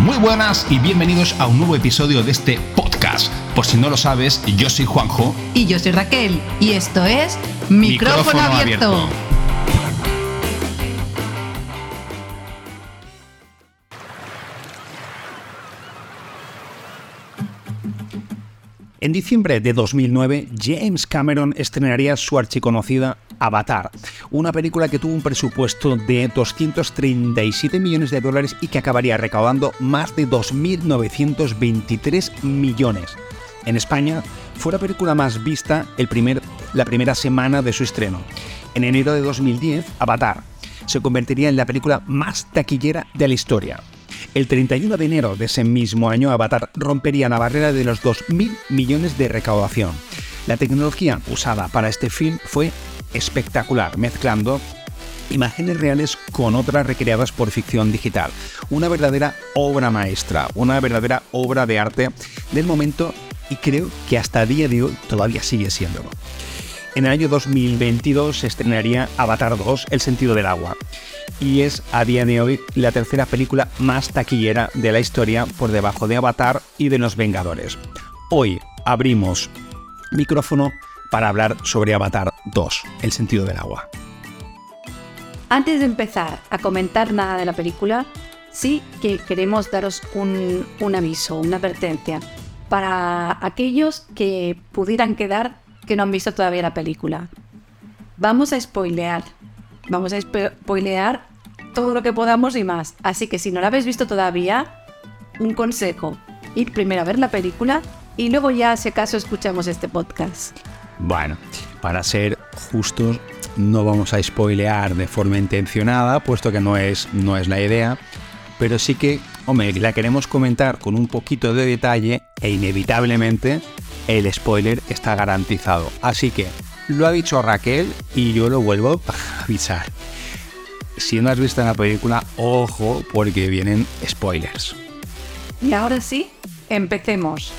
Muy buenas y bienvenidos a un nuevo episodio de este podcast. Por si no lo sabes, yo soy Juanjo. Y yo soy Raquel. Y esto es Micrófono, abierto. En diciembre de 2009, James Cameron estrenaría su archiconocida Avatar, una película que tuvo un presupuesto de 237 millones de dólares y que acabaría recaudando más de 2.923 millones. En España fue la película más vista el primer, la primera semana de su estreno. En enero de 2010, Avatar se convertiría en la película más taquillera de la historia. El 31 de enero de ese mismo año, Avatar rompería la barrera de los 2.000 millones de recaudación. La tecnología usada para este film fue espectacular, mezclando imágenes reales con otras recreadas por ficción digital. Una verdadera obra maestra, una verdadera obra de arte del momento y creo que hasta día de hoy todavía sigue siéndolo. En el año 2022 se estrenaría Avatar 2, El sentido del agua, y es a día de hoy la tercera película más taquillera de la historia por debajo de Avatar y de Los Vengadores. Hoy abrimos micrófono para hablar sobre Avatar 2, El sentido del agua. Antes de empezar a comentar nada de la película, sí que queremos daros un, aviso, una advertencia, para aquellos que pudieran quedar que no han visto todavía la película. Vamos a spoilear, vamos a spoilear todo lo que podamos y más. Así que si no la habéis visto todavía, un consejo, ir primero a ver la película y luego ya, si acaso, escuchamos este podcast. Bueno, para ser justos, no vamos a spoilear de forma intencionada, puesto que no es, no es la idea, pero sí que, hombre, la queremos comentar con un poquito de detalle e inevitablemente el spoiler está garantizado. Así que lo ha dicho Raquel y yo lo vuelvo a avisar. Si no has visto la película, ojo, porque vienen spoilers. Y ahora sí, empecemos.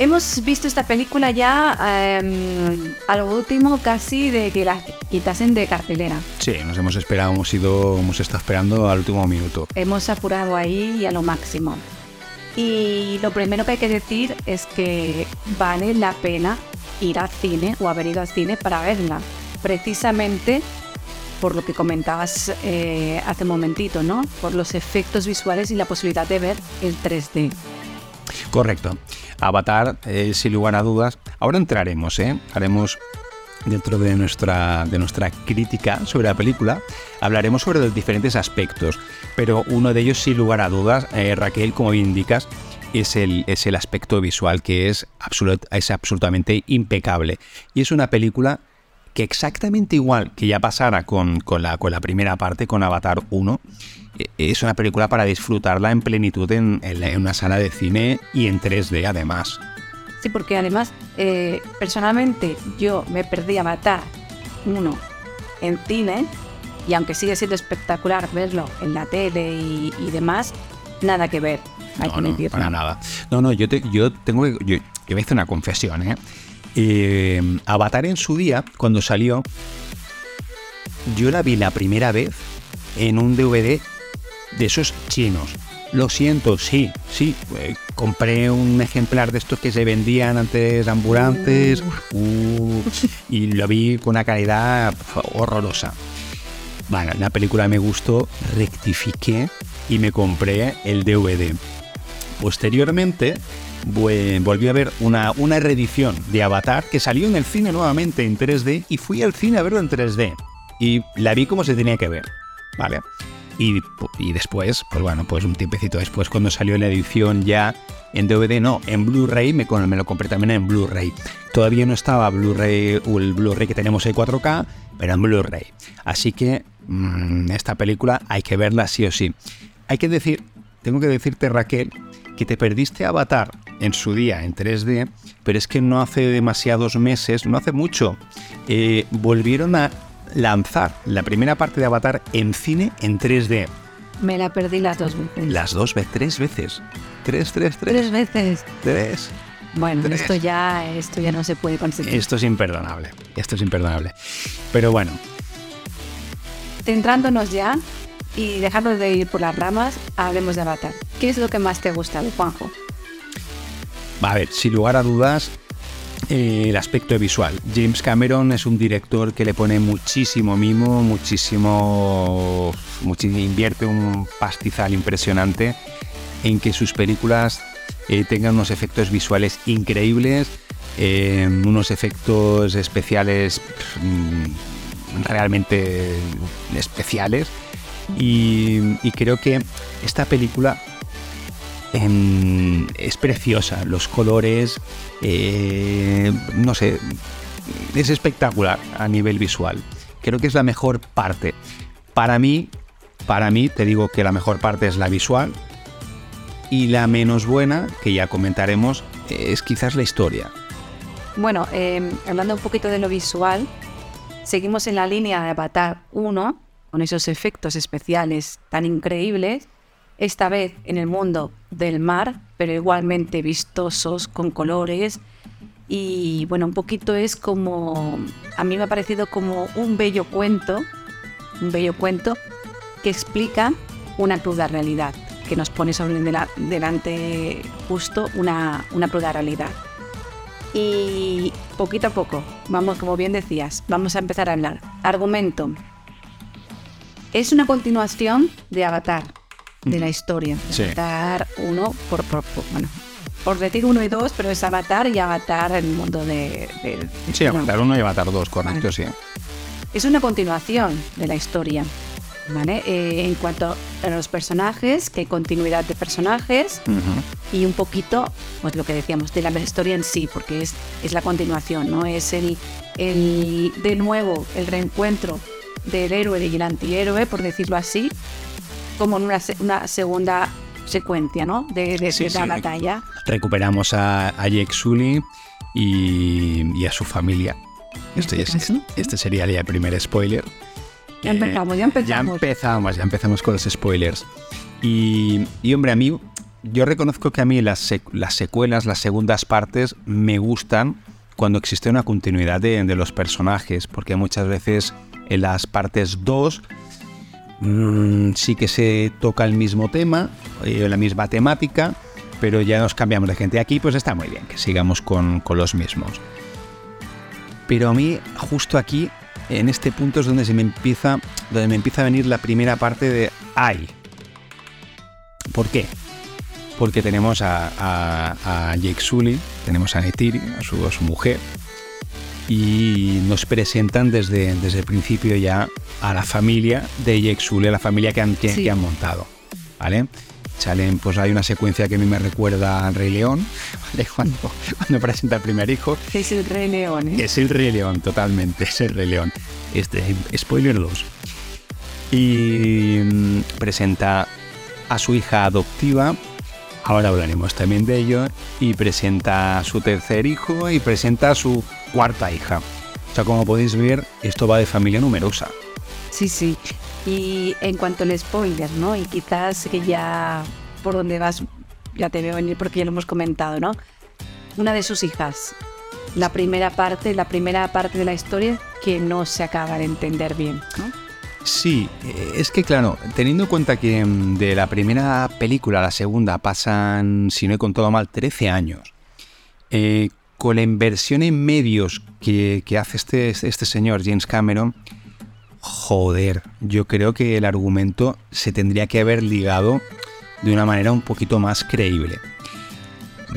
Hemos visto esta película ya eh, a lo último casi de que la quitasen de cartelera. Sí, nos hemos esperado, hemos ido, hemos estado esperando al último minuto. Hemos apurado ahí y a lo máximo. Y lo primero que hay que decir es que vale la pena ir al cine o haber ido al cine para verla. Precisamente por lo que comentabas eh, hace un momentito, ¿no? Por los efectos visuales y la posibilidad de ver el 3D. Correcto. Avatar, eh, sin lugar a dudas. Ahora entraremos, ¿eh? Haremos dentro de nuestra, de nuestra crítica sobre la película, hablaremos sobre los diferentes aspectos, pero uno de ellos, sin lugar a dudas, eh, Raquel, como indicas, es el, es el aspecto visual que es, es absolutamente impecable. Y es una película que exactamente igual que ya pasara con, la, con la primera parte, con Avatar 1, e, es una película para disfrutarla en plenitud en, una sala de cine y en 3D además. Sí, porque además, eh, personalmente, yo me perdí Avatar 1 en cine y aunque sigue siendo espectacular verlo en la tele y, demás, nada que ver. no, no, para nada. No, no, yo, yo tengo que. Yo, yo me hice una confesión, ¿eh? ¿eh? Avatar en su día, cuando salió, yo la vi la primera vez en un DVD de esos chinos. Lo siento, sí, sí. Eh, compré un ejemplar de estos que se vendían antes ambulantes uh, y lo vi con una calidad horrorosa. Bueno, la película me gustó, rectifiqué y me compré el DVD. Posteriormente, volví a ver una, una reedición de Avatar que salió en el cine nuevamente en 3D y fui al cine a verlo en 3D. Y la vi como se tenía que ver. ¿Vale? Y, después, pues bueno, pues un tiempecito después, cuando salió la edición ya en DVD, no, en Blu-ray, me, lo compré también en Blu-ray. Todavía no estaba Blu-ray, el Blu-ray que tenemos en 4K, pero en Blu-ray. Así que mm, esta película hay que verla sí o sí. Hay que decir, tengo que decirte Raquel, que te perdiste Avatar en su día en 3D, pero es que no hace demasiados meses, no hace mucho, eh, volvieron a lanzar la primera parte de Avatar en cine en 3D. Me la perdí las dos veces. Las dos veces, tres veces. Tres, tres, tres. Tres veces. Tres. Bueno, esto ya, esto ya no se puede conseguir. Esto es imperdonable. Esto es imperdonable. Pero bueno. Centrándonos ya y dejarnos de ir por las ramas, hablemos de Avatar. ¿Qué es lo que más te gusta de Juanjo? A ver, sin lugar a dudas, el aspecto visual. James Cameron es un director que le pone muchísimo mimo, muchísimo, muchísimo invierte un pastizal impresionante en que sus películas eh, tengan unos efectos visuales increíbles, eh, unos efectos especiales mm, realmente especiales. Y, creo que esta película em, es preciosa, los colores, eh, no sé, es espectacular a nivel visual. Creo que es la mejor parte. Para mí, para mí, te digo que la mejor parte es la visual, y la menos buena, que ya comentaremos, es quizás la historia. Bueno, em, hablando un poquito de lo visual, seguimos en la línea de Avatar 1, con esos efectos especiales tan increíbles, esta vez en el mundo del mar, pero igualmente vistosos, con colores. Y bueno, un poquito es como, a mí me ha parecido como un bello cuento, un bello cuento que explica una cruda realidad que nos pone sobre delante justo una, una prueba realidad. Y poquito a poco, vamos, como bien decías, vamos a empezar a hablar. Argumento. Es una continuación de Avatar, de la historia. Avatar 1, por, por, bueno, por decir 1 y 2, pero es Avatar y Avatar en el mundo de... sí, Avatar 1 y Avatar 2, correcto, sí. Es una continuación de la historia. Eh, en cuanto a los personajes, que hay continuidad de personajes y un poquito, pues lo que decíamos, de la historia en sí, porque es, es la continuación, ¿no? Es el, el, de nuevo, el reencuentro del héroe y el antihéroe, por decirlo así, como en una, una segunda secuencia, ¿no? De, de, la batalla. Recuperamos a, a Jake Sully y, a su familia. Este, este, este sería el primer spoiler. Ya empezamos, ya empezamos. Ya empezamos, ya empezamos con los spoilers. Y, hombre, a mí, yo reconozco que a mí las, las secuelas, las segundas partes, me gustan cuando existe una continuidad de, los personajes, porque muchas veces en las partes 2 mm, sí que se toca el mismo tema, eh, la misma temática, pero ya nos cambiamos de gente. Aquí pues está muy bien que sigamos con los mismos. Pero a mí, justo aquí, en este punto es donde se me empieza, donde me empieza a venir la primera parte de ay. ¿Por qué? Porque tenemos a, Jake Sully, tenemos a Netiri, a su, mujer, y nos presentan desde, desde el principio ya a la familia de Jake a la familia que han, que han montado. ¿Vale? salen, pues hay una secuencia que a mí me recuerda al Rey León, cuando, cuando presenta el primer hijo. Es el Rey León, ¿eh? Es el Rey León, totalmente, es el Rey León. Este, spoiler 2. Y mm, presenta a su hija adoptiva, ahora hablaremos también de ello, y presenta a su tercer hijo y presenta a su cuarta hija. O sea, como podéis ver, esto va de familia numerosa. Sí, sí. Y en cuanto al spoiler, ¿no? Y quizás que ya por donde vas, ya te veo venir porque ya lo hemos comentado, ¿no? Una de sus hijas, la primera parte, la primera parte de la historia que no se acaba de entender bien, ¿no? Sí, eh, es que claro, teniendo en cuenta que mm, de la primera película a la segunda pasan, si no he contado mal, 13 años, eh, con la inversión en medios que, hace este, este señor, James Cameron, joder, yo creo que el argumento se tendría que haber ligado de una manera un poquito más creíble.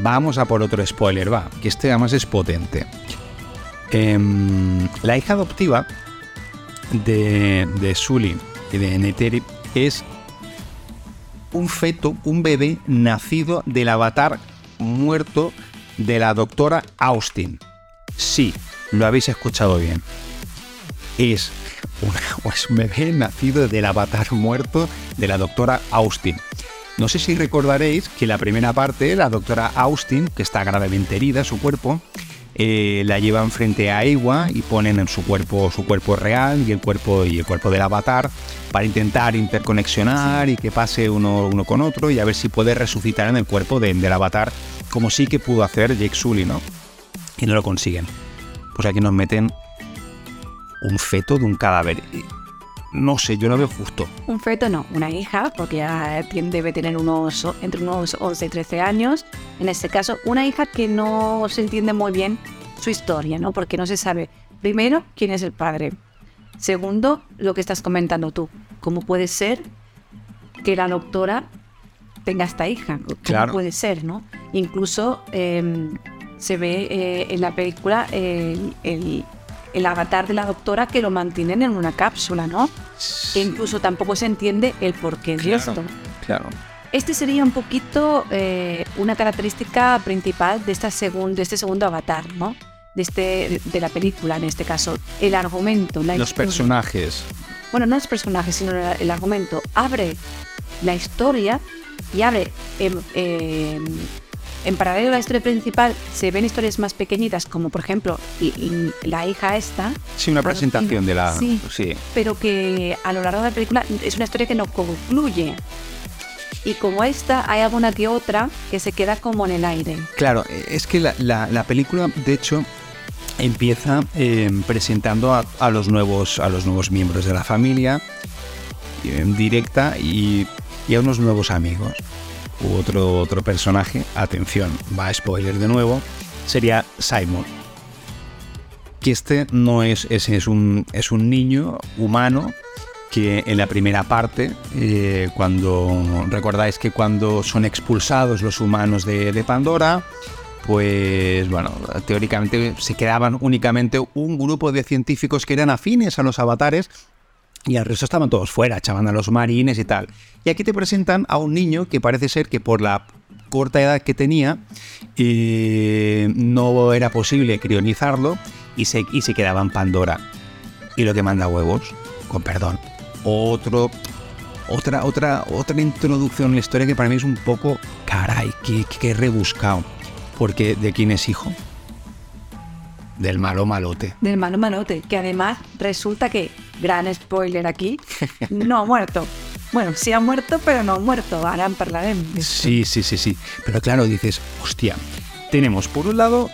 Vamos a por otro spoiler, va, que este además es potente. Em, la hija adoptiva de, de Sully y de Neteri es un feto, un bebé nacido del avatar muerto de la doctora Austin. Sí, lo habéis escuchado bien. Es es un bebé nacido del avatar muerto de la doctora Austin. No sé si recordaréis que la primera parte, la doctora Austin, que está gravemente herida, su cuerpo, eh, la llevan frente a Ewa y ponen en su cuerpo su cuerpo real y el cuerpo y el cuerpo del avatar para intentar interconexionar y que pase uno, uno con otro y a ver si puede resucitar en el cuerpo del avatar como sí que pudo hacer Jake Sully, ¿no? Y no lo consiguen. Pues aquí nos meten un feto de un cadáver. No sé, yo lo veo justo. Un feto no, una hija, porque ya debe tener unos entre unos 11 y 13 años. En este caso, una hija que no se entiende muy bien su historia, ¿no? Porque no se sabe, primero, quién es el padre. Segundo, lo que estás comentando tú. ¿Cómo puede ser que la doctora tenga esta hija? ¿Cómo puede ser, no? Incluso em, se ve eh, en la película el, el, avatar de la doctora que lo mantienen en una cápsula, ¿no? E incluso tampoco se entiende el porqué de esto. Claro. Este sería un poquito eh, una característica principal de, esta de este segundo avatar, ¿no? De, este, de la película, en este caso. El argumento, la Los personajes. Bueno, no los personajes, sino el, argumento. Abre la historia y abre eh, en paralelo a la historia principal se ven historias más pequeñitas, como por ejemplo la hija esta. Sí, una presentación de la... Sí, sí, pero que a lo largo de la película es una historia que no concluye. Y como esta, hay alguna que otra que se queda como en el aire. Claro, es que la, película, de hecho, empieza em, presentando a, los nuevos, a los nuevos miembros de la familia en directa y, y a unos nuevos amigos otro, otro personaje, atención, va a spoiler de nuevo, sería Simon. Que este no es, ese es un, es un niño humano que en la primera parte, eh, cuando recordáis que cuando son expulsados los humanos de, de, Pandora, pues bueno, teóricamente se quedaban únicamente un grupo de científicos que eran afines a los avatares y el resto estaban todos fuera, echaban a los marines y tal. Y aquí te presentan a un niño que parece ser que por la corta edad que tenía eh, no era posible crionizarlo y se, y se quedaba en Pandora. Y lo que manda huevos, con perdón. Otro, otra, otra, otra introducción en la historia que para mí es un poco, caray, que, que rebuscado. Porque ¿de quién es hijo? Del malo malote. Del malo malote, que además resulta que gran spoiler aquí, no ha muerto. Bueno, sí ha muerto, pero no ha muerto. Ahora hablaremos. Sí, sí, sí, sí. Pero claro, dices, hostia, tenemos por un lado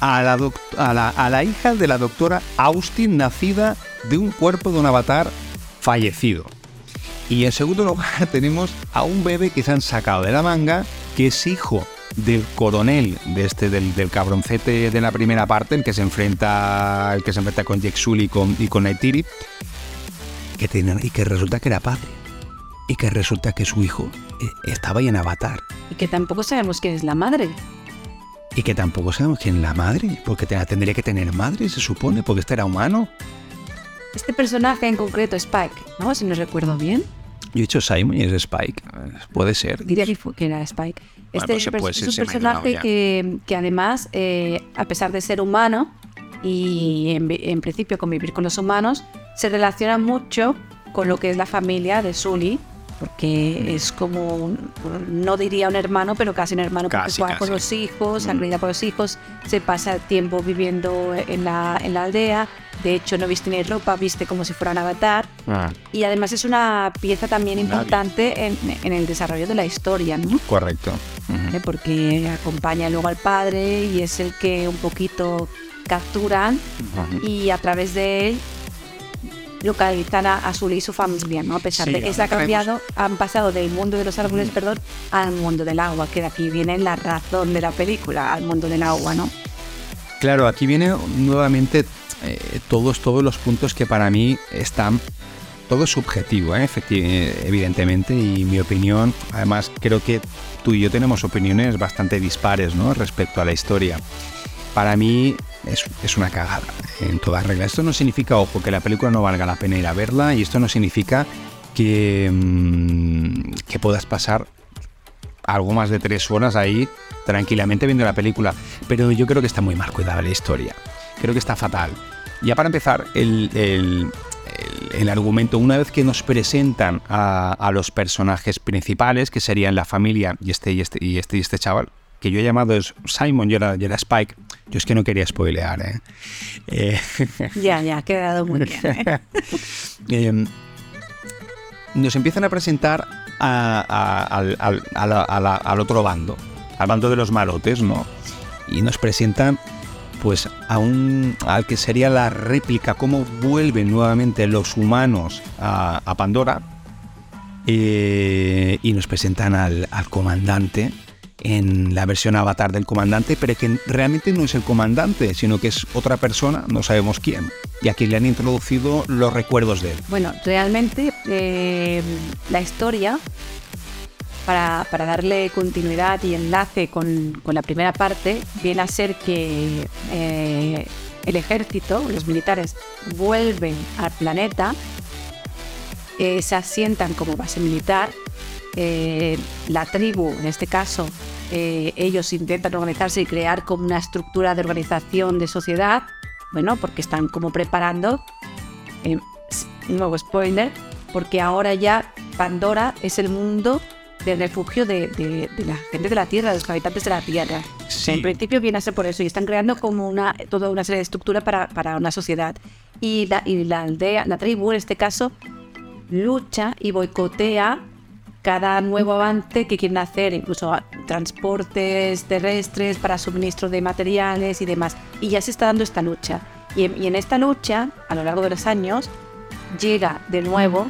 a la, a la, a la hija de la doctora Austin, nacida de un cuerpo de un avatar fallecido. Y en segundo lugar tenemos a un bebé que se han sacado de la manga, que es hijo del coronel, de este, del, del, cabroncete de la primera parte, el que se enfrenta, el que se enfrenta con Jexul y con, y con que y que resulta que era padre. Y que resulta que su hijo eh, estaba ahí en Avatar. Y que tampoco sabemos quién es la madre. Y que tampoco sabemos quién es la madre, porque tendría que tener madre, se supone, porque este era humano. Este personaje en concreto, Spike, ¿no? Si no recuerdo bien. Yo he dicho Simon y es Spike. Puede ser. Diría que, era Spike. Este es un personaje que, que, además, eh, a pesar de ser humano y en, en, principio convivir con los humanos, se relaciona mucho con lo que es la familia de Sully porque es como, no diría un hermano, pero casi un hermano, porque juega con los hijos, se mm. por los hijos, se pasa tiempo viviendo en la, en la aldea, de hecho no viste ni ropa, viste como si fuera un avatar, ah. y además es una pieza también importante en, en, el desarrollo de la historia, ¿no? Correcto. ¿Eh? Porque acompaña luego al padre y es el que un poquito capturan y a través de él localizar a, a y su familia, ¿no? A pesar de que se ha cambiado, han pasado del mundo de los árboles, perdón, al mundo del agua, que de aquí viene la razón de la película, al mundo del agua, ¿no? Claro, aquí viene nuevamente eh, todos, todos los puntos que para mí están todo es subjetivo, ¿eh? evidentemente, y mi opinión, además creo que tú y yo tenemos opiniones bastante dispares ¿no? respecto a la historia. Para mí es, una cagada en toda regla. Esto no significa, ojo, que la película no valga la pena ir a verla y esto no significa que, mm, que puedas pasar algo más de tres horas ahí tranquilamente viendo la película. Pero yo creo que está muy mal cuidada la historia. Creo que está fatal. Ya para empezar, el, el, el, argumento, una vez que nos presentan a, a, los personajes principales, que serían la familia y este y este y este, y este chaval, que yo he llamado es Simon y era, era Spike, yo es que no quería spoilear. ¿eh? eh ya, ya, ha quedado muy bien. ¿eh? Em, nos empiezan a presentar al, al otro bando, al bando de los malotes, ¿no? Y nos presentan pues a un, al que sería la réplica, cómo vuelven nuevamente los humanos a, a Pandora. eh, y nos presentan al, al comandante en la versión avatar del comandante, pero que realmente no es el comandante, sino que es otra persona, no sabemos quién. Y aquí le han introducido los recuerdos de él. Bueno, realmente eh, la historia, para, darle continuidad y enlace con, con la primera parte, viene a ser que eh, el ejército, los militares, vuelven al planeta, eh, se asientan como base militar, eh, la tribu, en este caso, eh, ellos intentan organizarse y crear como una estructura de organización de sociedad, bueno, porque están como preparando eh, nuevo spoiler, porque ahora ya Pandora es el mundo del refugio de, de- de la gente de la Tierra, de los habitantes de la Tierra. Sí. En principio viene a ser por eso, y están creando como una, toda una serie de estructuras para, para una sociedad. Y la, y la aldea, la tribu en este caso, lucha y boicotea cada nuevo avance que quieren hacer, incluso transportes terrestres para suministro de materiales y demás. Y ya se está dando esta lucha. Y en, esta lucha, a lo largo de los años, llega de nuevo,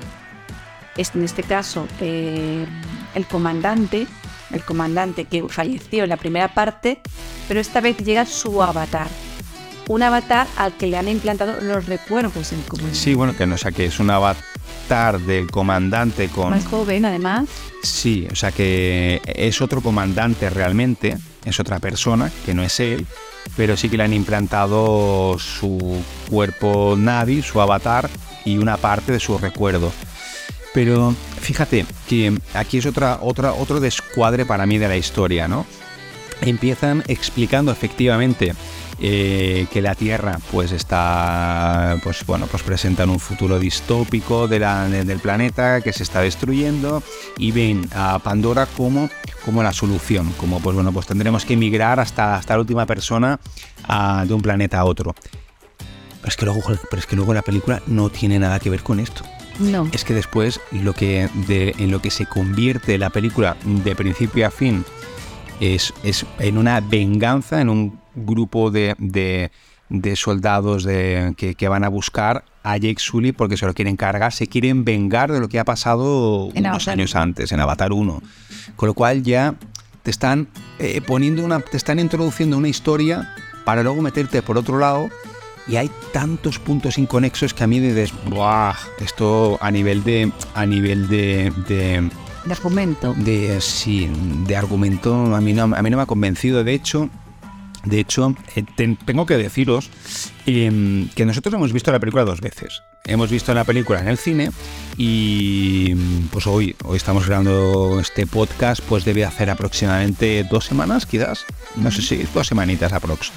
en este caso, eh, el comandante, el comandante que falleció en la primera parte, pero esta vez llega su avatar. Un avatar al que le han implantado los recuerdos en común. Sí, bueno, que no o sea, que es un avatar del comandante con... Más joven, además. Sí, o sea que es otro comandante realmente, es otra persona, que no es él, pero sí que le han implantado su cuerpo Navi, su avatar y una parte de su recuerdo. Pero fíjate que aquí es otra, otra, otro descuadre para mí de la historia, ¿no? Empiezan explicando efectivamente eh, que la Tierra pues está pues bueno pues presentan un futuro distópico de la- de- del planeta que se está destruyendo y ven a Pandora como, como la solución como pues bueno pues tendremos que emigrar hasta, hasta la última persona ah, de un planeta a otro pero es que luego pero es que luego la película no tiene nada que ver con esto No. es que después lo que de, en lo que se convierte la película de principio a fin es, es en una venganza, en un grupo de, de- de soldados de- que, que van a buscar a Jake Sully porque se lo quieren cargar, se quieren vengar de lo que ha pasado En unos Avatar. años antes, en Avatar 1. Con lo cual ya te están eh, poniendo una, te están introduciendo una historia para luego meterte por otro lado y hay tantos puntos inconexos que a mí dices, ¡buah! Esto a nivel de, a nivel de, de, De argumento. de sí, de argumento a mí no, a mí no me ha convencido. De hecho, de hecho, eh, ten- tengo que deciros em, que nosotros hemos visto la película dos veces. Hemos visto la película en el cine y pues hoy, hoy estamos grabando este podcast, pues debe hacer aproximadamente dos semanas, quizás. No sé si dos semanitas aprox.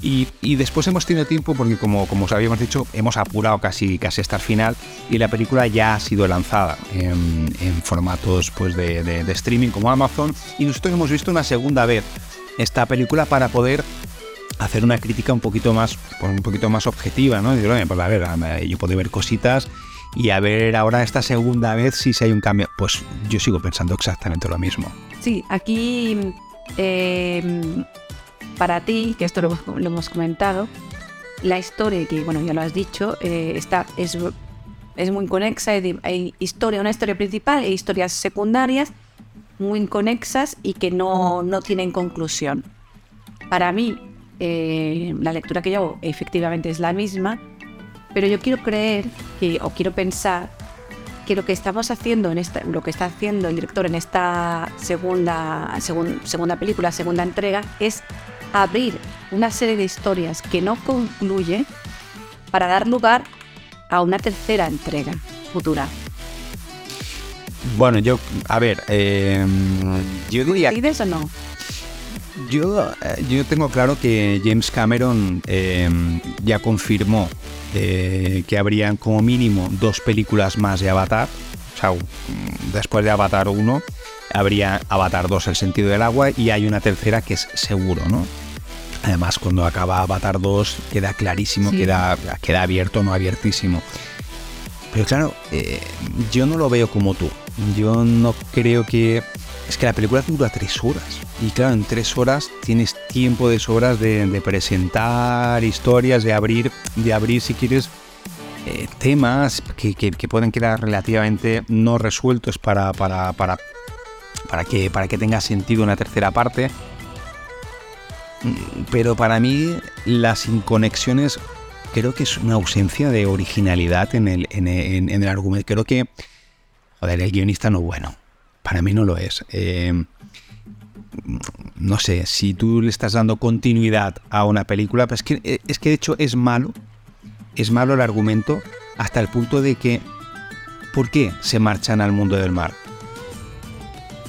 Y, y después hemos tenido tiempo porque como, como os habíamos dicho, hemos apurado casi, casi hasta el final y la película ya ha sido lanzada en, en formatos pues, de, de- de streaming como Amazon y nosotros hemos visto una segunda vez esta película para poder hacer una crítica un poquito más pues, un poquito más objetiva, ¿no? Decir, "Oye, pues a ver, yo puedo ver cositas y a ver ahora esta segunda vez si si hay un cambio. Pues yo sigo pensando exactamente lo mismo. Sí, aquí eh, para ti, que esto lo, hemos- comentado, la historia, que bueno, ya lo has dicho, eh, está, es, es muy di- hay historia, una historia principal e historias secundarias muy inconexas y que no, no tienen conclusión. Para mí, eh, la lectura que yo hago efectivamente es la misma, pero yo quiero creer que, o quiero pensar que lo que estamos haciendo en esta, lo que está haciendo el director en esta segunda, segun- segunda película, segunda entrega, es abrir una serie de historias que no concluye para dar lugar a una tercera entrega futura. Bueno, yo, a ver, eh, yo diría ¿Decides o no? Yo, eh, yo tengo claro que James Cameron eh, ya confirmó eh, que habrían como mínimo dos películas más de Avatar. O sea, después de Avatar 1 habría Avatar 2, El sentido del agua, y hay una tercera que es seguro, ¿no? Además, cuando acaba Avatar 2 queda clarísimo, Sí. queda, queda abierto, no abiertísimo. Pero claro, eh, yo no lo veo como tú. Yo no creo que... Es que la película dura tres horas. Y claro, en tres horas tienes tiempo de sobras de, presentar historias, de abrir, de abrir si quieres eh, temas que, pueden quedar relativamente no resueltos para, para, para, para, que, para que tenga sentido una tercera parte. Mm, pero para mí las inconexiones creo que es una ausencia de originalidad en el, en, el argumento. Creo que, joder, el guionista no bueno. Para mí no lo es. Eh, no sé, si tú le estás dando continuidad a una película, pues es que, eh, es que de hecho es malo, es malo el argumento hasta el punto de que, ¿por qué se marchan al mundo del mar?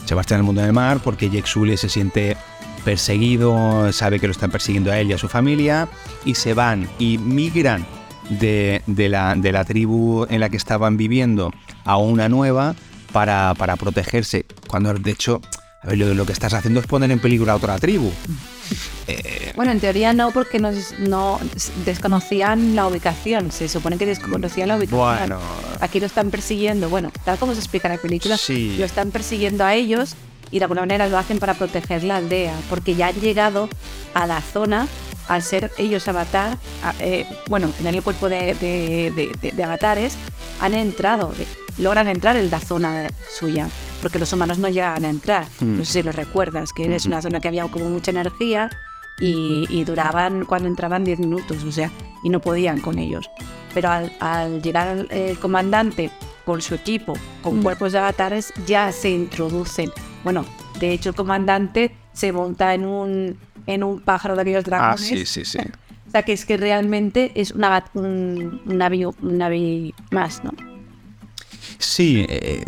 Se marchan al mundo del mar porque Jake Sully se siente perseguido, sabe que lo están persiguiendo a él y a su familia, y se van y migran de, la, de la, tribu en la que estaban viviendo a una nueva para, para protegerse, cuando de hecho lo, lo que estás haciendo es poner en peligro a otra tribu. Eh, bueno, en teoría no, porque no, no, desconocían la ubicación. Se supone que desconocían la ubicación. Bueno. Aquí lo están persiguiendo. Bueno, tal como se explica en la película, lo están persiguiendo a ellos y de alguna manera lo hacen para proteger la aldea, porque ya han llegado a la zona al ser ellos avatar, eh, bueno, en el cuerpo de, de, avatares, han entrado, logran entrar en la zona suya porque los humanos no llegan a entrar. Mm. No sé si lo recuerdas, que es una zona que había como mucha energía y, duraban cuando entraban 10 minutos, o sea, y no podían con ellos. Pero al, llegar el comandante con su equipo, con mm. cuerpos de avatares, ya se introducen. Bueno, de hecho el comandante se monta en un, en un pájaro de aquellos dragones. Ah, sí, sí, sí. o sea, que es que realmente es una, un, un, más, ¿no? Sí, eh,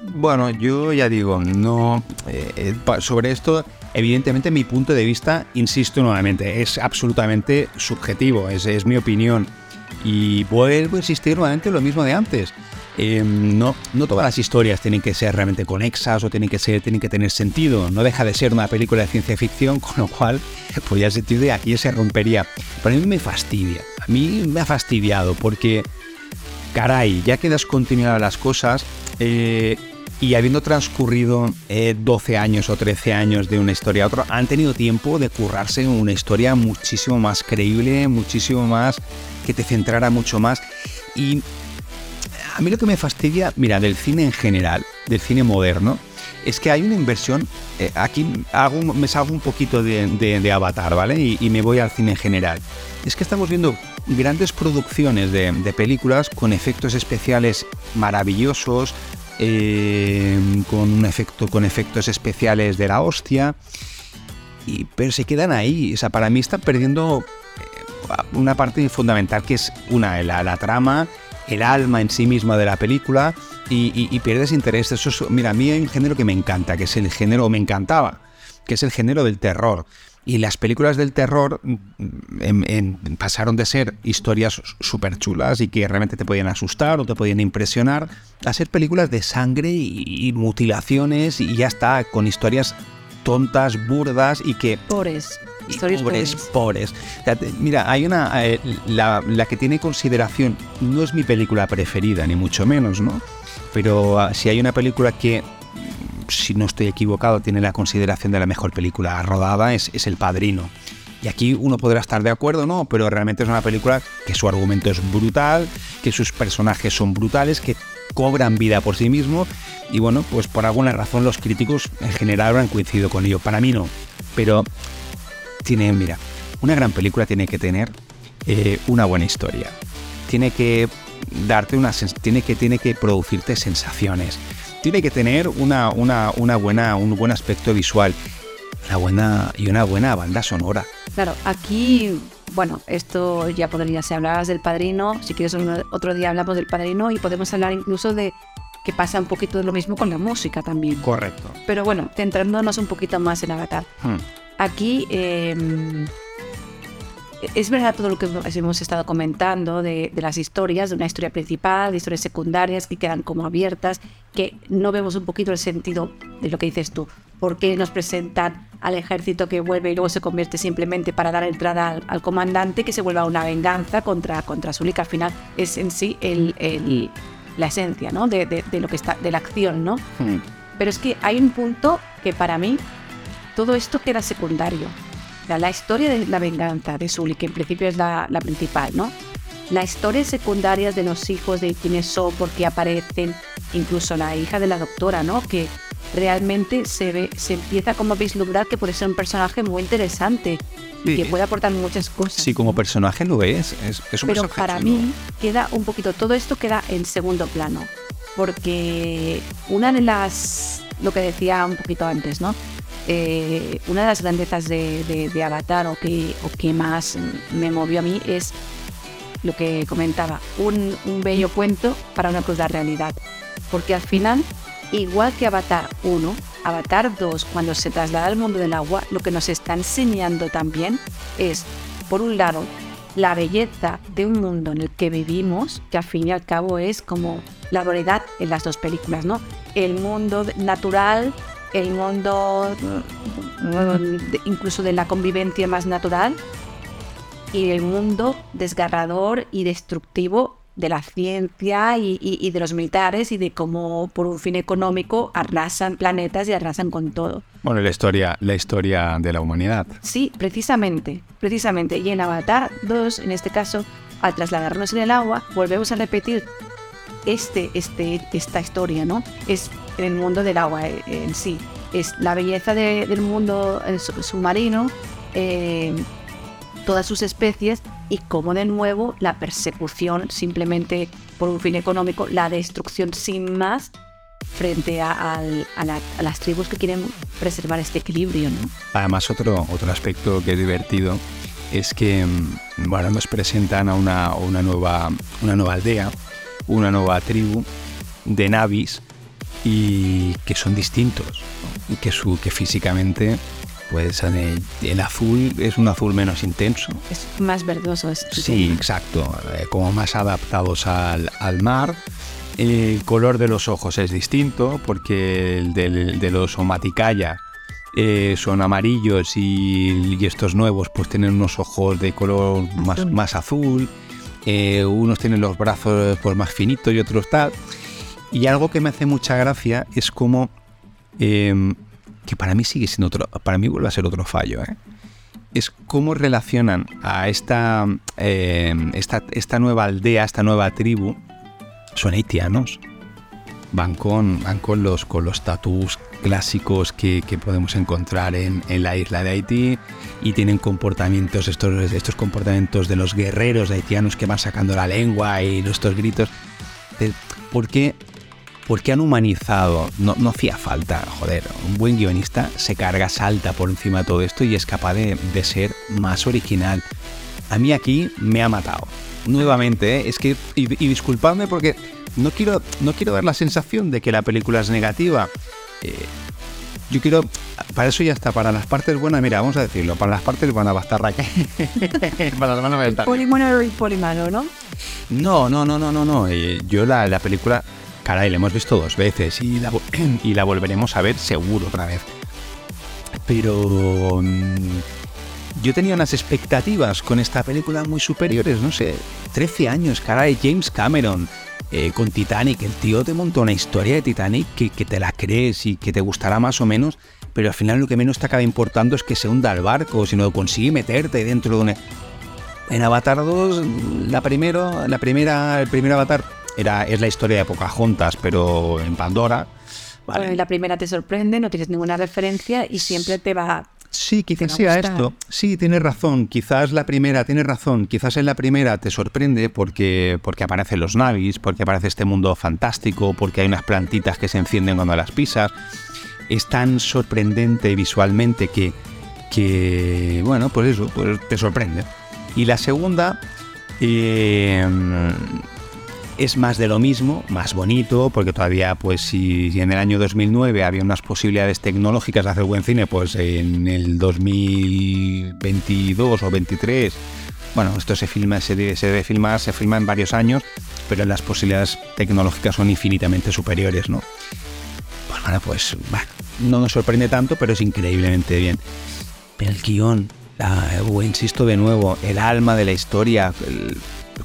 bueno, yo ya digo, no. Eh, eh, sobre esto, evidentemente, mi punto de vista, insisto nuevamente, es absolutamente subjetivo, es, es mi opinión. Y vuelvo a insistir nuevamente lo mismo de antes. Em, no, no todas las historias tienen que ser realmente conexas o tienen que, ser, tienen que tener sentido. No deja de ser una película de ciencia ficción, con lo cual, pues ya sentido de aquí se rompería. Pero a mí me fastidia. A mí me ha fastidiado porque, caray, ya que das continuidad a las cosas, eh, y habiendo transcurrido 12 eh, años o 13 años de una historia a otra, han tenido tiempo de currarse una historia muchísimo más creíble, muchísimo más que te centrara mucho más. Y a mí lo que me fastidia, mira, del cine en general, del cine moderno, es que hay una inversión. Eh, aquí hago, me salgo un poquito de, Avatar, ¿vale? Y, me voy al cine en general. Es que estamos viendo grandes producciones de, de películas con efectos especiales maravillosos, eh, con un efecto, con efectos especiales de la hostia. Y, pero se quedan ahí. O sea, para mí están perdiendo eh, una parte fundamental que es una, la, trama, el alma en sí misma de la película y, pierdes interés. Eso mira, a mí hay un género que me encanta, que es el género, me encantaba, que es el género del terror. Y las películas del terror mm, pasaron de ser historias súper chulas y que realmente te podían asustar o te podían impresionar a ser películas de sangre y, mutilaciones y ya está, con historias tontas, burdas y que... Pobres. Historias pobres, pobres. mira, hay una... Eh, la, la que tiene consideración no es mi película preferida, ni mucho menos, ¿no? Pero ah, si hay una película que si no estoy equivocado, tiene la consideración de la mejor película rodada, es, El Padrino. Y aquí uno podrá estar de acuerdo, ¿no? Pero realmente es una película que su argumento es brutal, que sus personajes son brutales, que cobran vida por sí mismos. Y bueno, pues por alguna razón los críticos en general han coincidido con ello. Para mí no. Pero tiene, mira, una gran película tiene que tener eh, una buena historia. Tiene que darte una tiene que tiene que producirte sensaciones tiene que tener una, una, una buena, un buen aspecto visual una buena, y una buena banda sonora. Claro, aquí, bueno, esto ya podría, si hablabas del padrino, si quieres otro día hablamos del padrino y podemos hablar incluso de que pasa un poquito de lo mismo con la música también. Correcto. Pero bueno, centrándonos un poquito más en Avatar. Hmm. Aquí eh, es verdad todo lo que hemos estado comentando de, las historias, de una historia principal, de historias secundarias que quedan como abiertas, que no vemos un poquito el sentido de lo que dices tú. ¿Por qué nos presentan al ejército que vuelve y luego se convierte simplemente para dar entrada al, comandante, que se vuelva una venganza contra, contra Zulik? Al final es en sí el, la esencia ¿no? de, lo que está, de la acción, ¿no? Hmm. Pero es que hay un punto que para mí todo esto queda secundario. La historia de la venganza de Sully, que en principio es la, la principal, ¿no? Las historias secundarias de los hijos, de quiénes son, por qué aparecen, incluso la hija de la doctora, ¿no? Que realmente se ve, se empieza como a vislumbrar que puede ser un personaje muy interesante y que puede aportar muchas cosas. Sí, como personaje lo es. es, un Pero para mí queda un poquito, todo esto queda en segundo plano. Porque una de las, lo que decía un poquito antes, ¿no? Eh, una de las grandezas de, de, Avatar o que, o que más me movió a mí es lo que comentaba, un, un bello cuento para una cruz de realidad. Porque al final Igual que Avatar 1, Avatar 2, cuando se traslada al mundo del agua, lo que nos está enseñando también es, por un lado, la belleza de un mundo en el que vivimos, que al fin y al cabo es como la dualidad en las dos películas, ¿no? El mundo natural, el mundo incluso de la convivencia más natural y el mundo desgarrador y destructivo de la ciencia y, de los militares y de cómo por un fin económico arrasan planetas y arrasan con todo. Bueno, la historia, la historia de la humanidad. Sí, precisamente, precisamente. Y en Avatar 2, en este caso, al trasladarnos en el agua, volvemos a repetir este, este, esta historia, ¿no? Es el mundo del agua en sí. Es la belleza del mundo submarino, eh, todas sus especies y como de nuevo la persecución simplemente por un fin económico, la destrucción sin más frente a, las tribus que quieren preservar este equilibrio. Además, otro, otro aspecto que es divertido es que mm, bueno, nos presentan a una, una, nueva, una nueva aldea, una nueva tribu de navis y que son distintos y que, su, que físicamente pues el, azul es un azul menos intenso. Es más verdoso. Es sí, exacto. Eh, como más adaptados al, mar. El color de los ojos es distinto porque el de los omaticaya eh, son amarillos y, estos nuevos pues tienen unos ojos de color más, más azul. Eh, unos tienen los brazos pues, más finitos y otros tal. Y algo que me hace mucha gracia es como em, que para mí sigue siendo otro, para mí vuelve a ser otro fallo, ¿eh? es cómo relacionan a esta, eh, esta, esta, nueva aldea, esta nueva tribu, son haitianos. Van con, van con los, con los clásicos que, podemos encontrar en, la isla de Haití y tienen comportamientos, estos, estos comportamientos de los guerreros haitianos que van sacando la lengua y estos gritos. ¿Por qué porque han humanizado, no, no hacía falta, joder, un buen guionista se carga, salta por encima de todo esto y es capaz de, ser más original. A mí aquí me ha matado. Nuevamente, ¿eh? es que, y, disculpadme porque no quiero, no quiero dar la sensación de que la película es negativa. Eh, yo quiero, para eso ya está, para las partes buenas, mira, vamos a decirlo, para las partes buenas va a estar para las manos va a estar. Polimano y polimano, ¿no? No, no, no, no, no, no. Eh, yo la, la película caray, la hemos visto dos veces y la, y la volveremos a ver seguro otra vez. Pero mm, yo tenía unas expectativas con esta película muy superiores, no sé, 13 años, caray, James Cameron. Eh, con Titanic, el tío te montó una historia de Titanic que, que, te la crees y que te gustará más o menos, pero al final lo que menos te acaba importando es que se hunda el barco, sino consigue meterte dentro de un... En Avatar 2, la, primero, la primera, el primer Avatar era, es la historia de Pocahontas, pero en Pandora. La primera te sorprende, no tienes ninguna referencia y siempre te va Sí, quizás sea esto. Sí, tienes razón. Quizás la primera, tienes razón. Quizás en la primera te sorprende porque, porque aparecen los navis, porque aparece este mundo fantástico, porque hay unas plantitas que se encienden cuando las pisas. Es tan sorprendente visualmente que, que bueno, pues eso, pues te sorprende. Y la segunda, eh, es más de lo mismo, más bonito, porque todavía, pues si, en el año 2009 había unas posibilidades tecnológicas de hacer buen cine, pues en el 2022 o 23, bueno, esto se filma, se debe, filmar, se filma en varios años, pero las posibilidades tecnológicas son infinitamente superiores, ¿no? Pues bueno, pues no nos sorprende tanto, pero es increíblemente bien. Pero el guion, insisto de nuevo, el alma de la historia,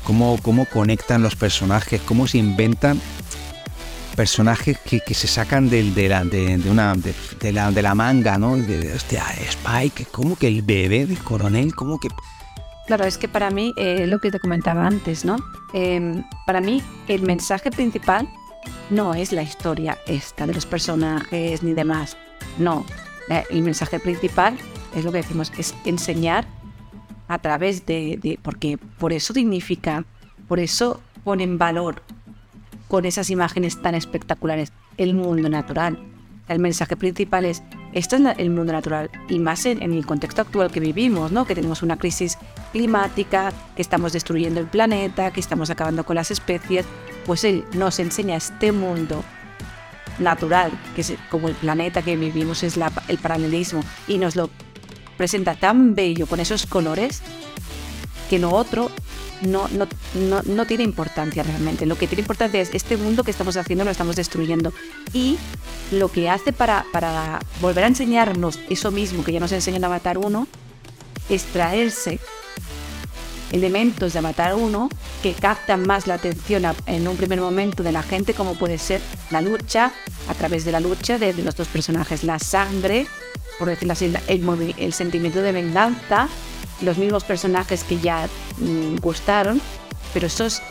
cómo, cómo conectan los personajes, cómo se inventan personajes que, que se sacan del, de, la, de, una, de, la, de la manga, ¿no? De, Spike, como que el bebé del coronel, como que... Claro, es que para mí, eh, lo que te comentaba antes, ¿no? Eh, para mí, el mensaje principal no es la historia esta de los personajes ni demás. No, la- el mensaje principal es lo que decimos, es enseñar a través de, porque por eso dignifica, por eso pone en valor con esas imágenes tan espectaculares el mundo natural. El mensaje principal es, esto es el mundo natural y más en, el contexto actual que vivimos, ¿no? que tenemos una crisis climática, que estamos destruyendo el planeta, que estamos acabando con las especies, pues él nos enseña este mundo natural, que es como el planeta que vivimos es el paralelismo, y nos lo presenta tan bello con esos colores que lo otro no, no, no, no tiene importancia realmente. Lo que tiene importancia es este mundo que estamos haciendo lo estamos destruyendo. Y lo que hace para, para volver a enseñarnos eso mismo que ya nos enseña en Avatar 1 es traerse elementos de Avatar 1 que captan más la atención a- en un primer momento de la gente, como puede ser la lucha, a través de la lucha de, de los dos personajes, la sangre, por decirlo así, el, sentimiento de venganza, los mismos personajes que ya mm, gustaron, pero esos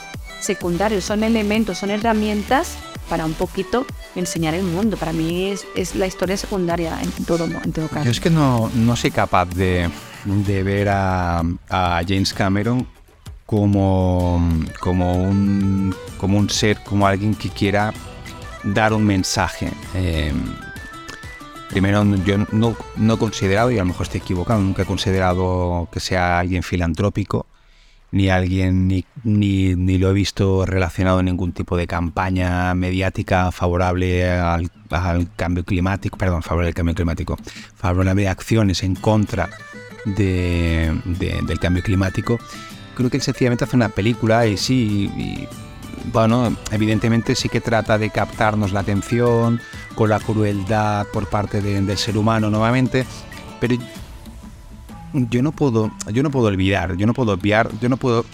secundarios son elementos, son herramientas para un poquito enseñar el mundo. Para mí es, es la historia secundaria en todo, en todo caso. Yo es que no, no soy capaz de, de ver a, a James Cameron como, como, un, como un ser, como alguien que quiera dar un mensaje. Eh, primero, yo no, he considerado, y a lo mejor estoy equivocado, nunca he considerado que sea alguien filantrópico, ni alguien, ni, ni, lo he visto relacionado en ningún tipo de campaña mediática favorable al, cambio climático, perdón, favorable al cambio climático, favorable a acciones en contra de, de- del cambio climático. Creo que él sencillamente hace una película y sí, bueno, evidentemente sí que trata de captarnos la atención con la crueldad por parte de- del ser humano nuevamente, pero yo no puedo yo no puedo olvidar yo no puedo obviar yo no puedo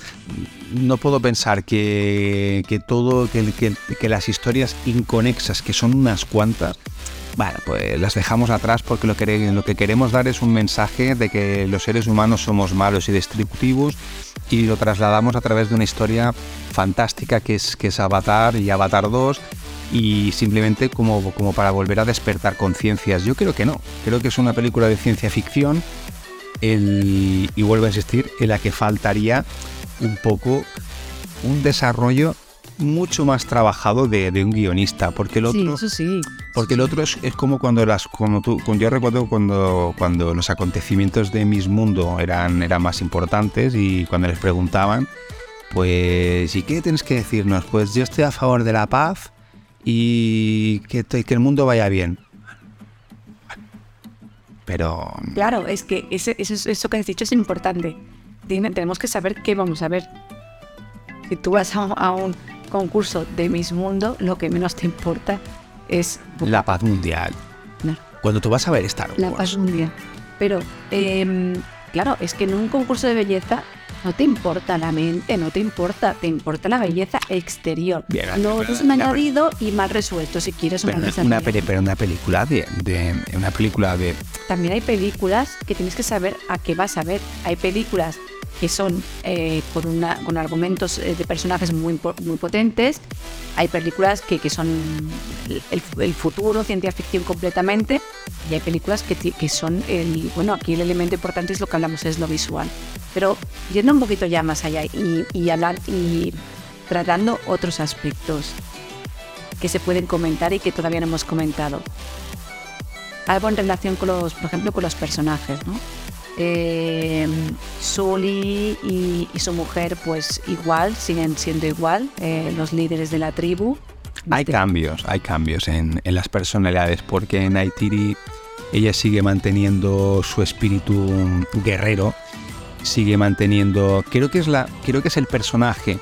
no puedo pensar que, que todo que, que- que las historias inconexas que son unas cuantas bueno, pues las dejamos atrás porque lo que, lo que queremos dar es un mensaje de que los seres humanos somos malos y destructivos y lo trasladamos a través de una historia fantástica que es, que es Avatar y Avatar 2 y simplemente como, como para volver a despertar conciencias. Yo creo que no, creo que es una película de ciencia ficción y vuelvo a insistir, en la que faltaría un poco un desarrollo mucho más trabajado de, de un guionista, porque el Sí, otro, eso sí. porque el otro es, es como cuando las, como tú, cuando yo recuerdo cuando, cuando los acontecimientos de Miss Mundo eran, eran más importantes y cuando les preguntaban, pues, ¿y qué tienes que decirnos? Pues yo estoy a favor de la paz y que, que el mundo vaya bien. Pero Claro, es que ese- eso, eso que has dicho es importante. Tenemos que saber qué vamos a ver. Si tú vas a, a un concurso de Miss Mundo, lo que menos te importa es la paz mundial. No, Cuando tú vas a ver Star Wars, la paz mundial. Pero, em, claro, es que en un concurso de belleza no te importa la mente, no te importa, te importa la belleza exterior. Bien, no es un la- añadido y mal resuelto si quieres una pero cosa una, así. peli- pero una película de, de- una película de También hay películas que tienes que saber a qué vas a ver. Hay películas que son eh, con, una, con argumentos eh, de personajes muy, muy potentes. Hay películas que, que son el, el- futuro, ciencia ficción completamente. Y hay películas que, que son el... Bueno, aquí el elemento importante es lo que hablamos, es lo visual. Pero yendo un poquito ya más allá y, y hablar y tratando otros aspectos que se pueden comentar y que todavía no hemos comentado algo en relación con los, por ejemplo, con los personajes, ¿no? Eh, Sully y, y su mujer, pues igual, siguen siendo igual, eh, los líderes de la tribu. Hay Este- cambios, hay cambios en, en las personalidades, porque en Aitiri ella sigue manteniendo su espíritu guerrero, sigue manteniendo, creo que es la, creo que es el personaje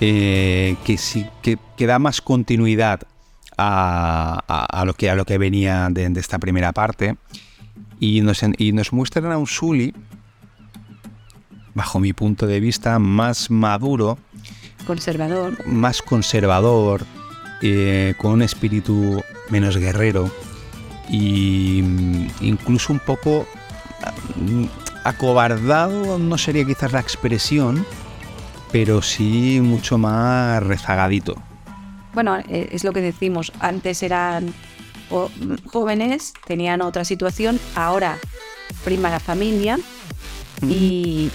eh, que sí que, que da más continuidad a, a- a lo que a lo que venía de, de esta primera parte y nos, y nos muestran a un Sully bajo mi punto de vista más maduro conservador. más conservador, eh, con un espíritu menos guerrero y mm, incluso un poco mm, acobardado, no sería quizás la expresión, pero sí mucho más rezagadito. Bueno, eh, es lo que decimos, antes eran jóvenes, tenían otra situación, ahora prima la familia y,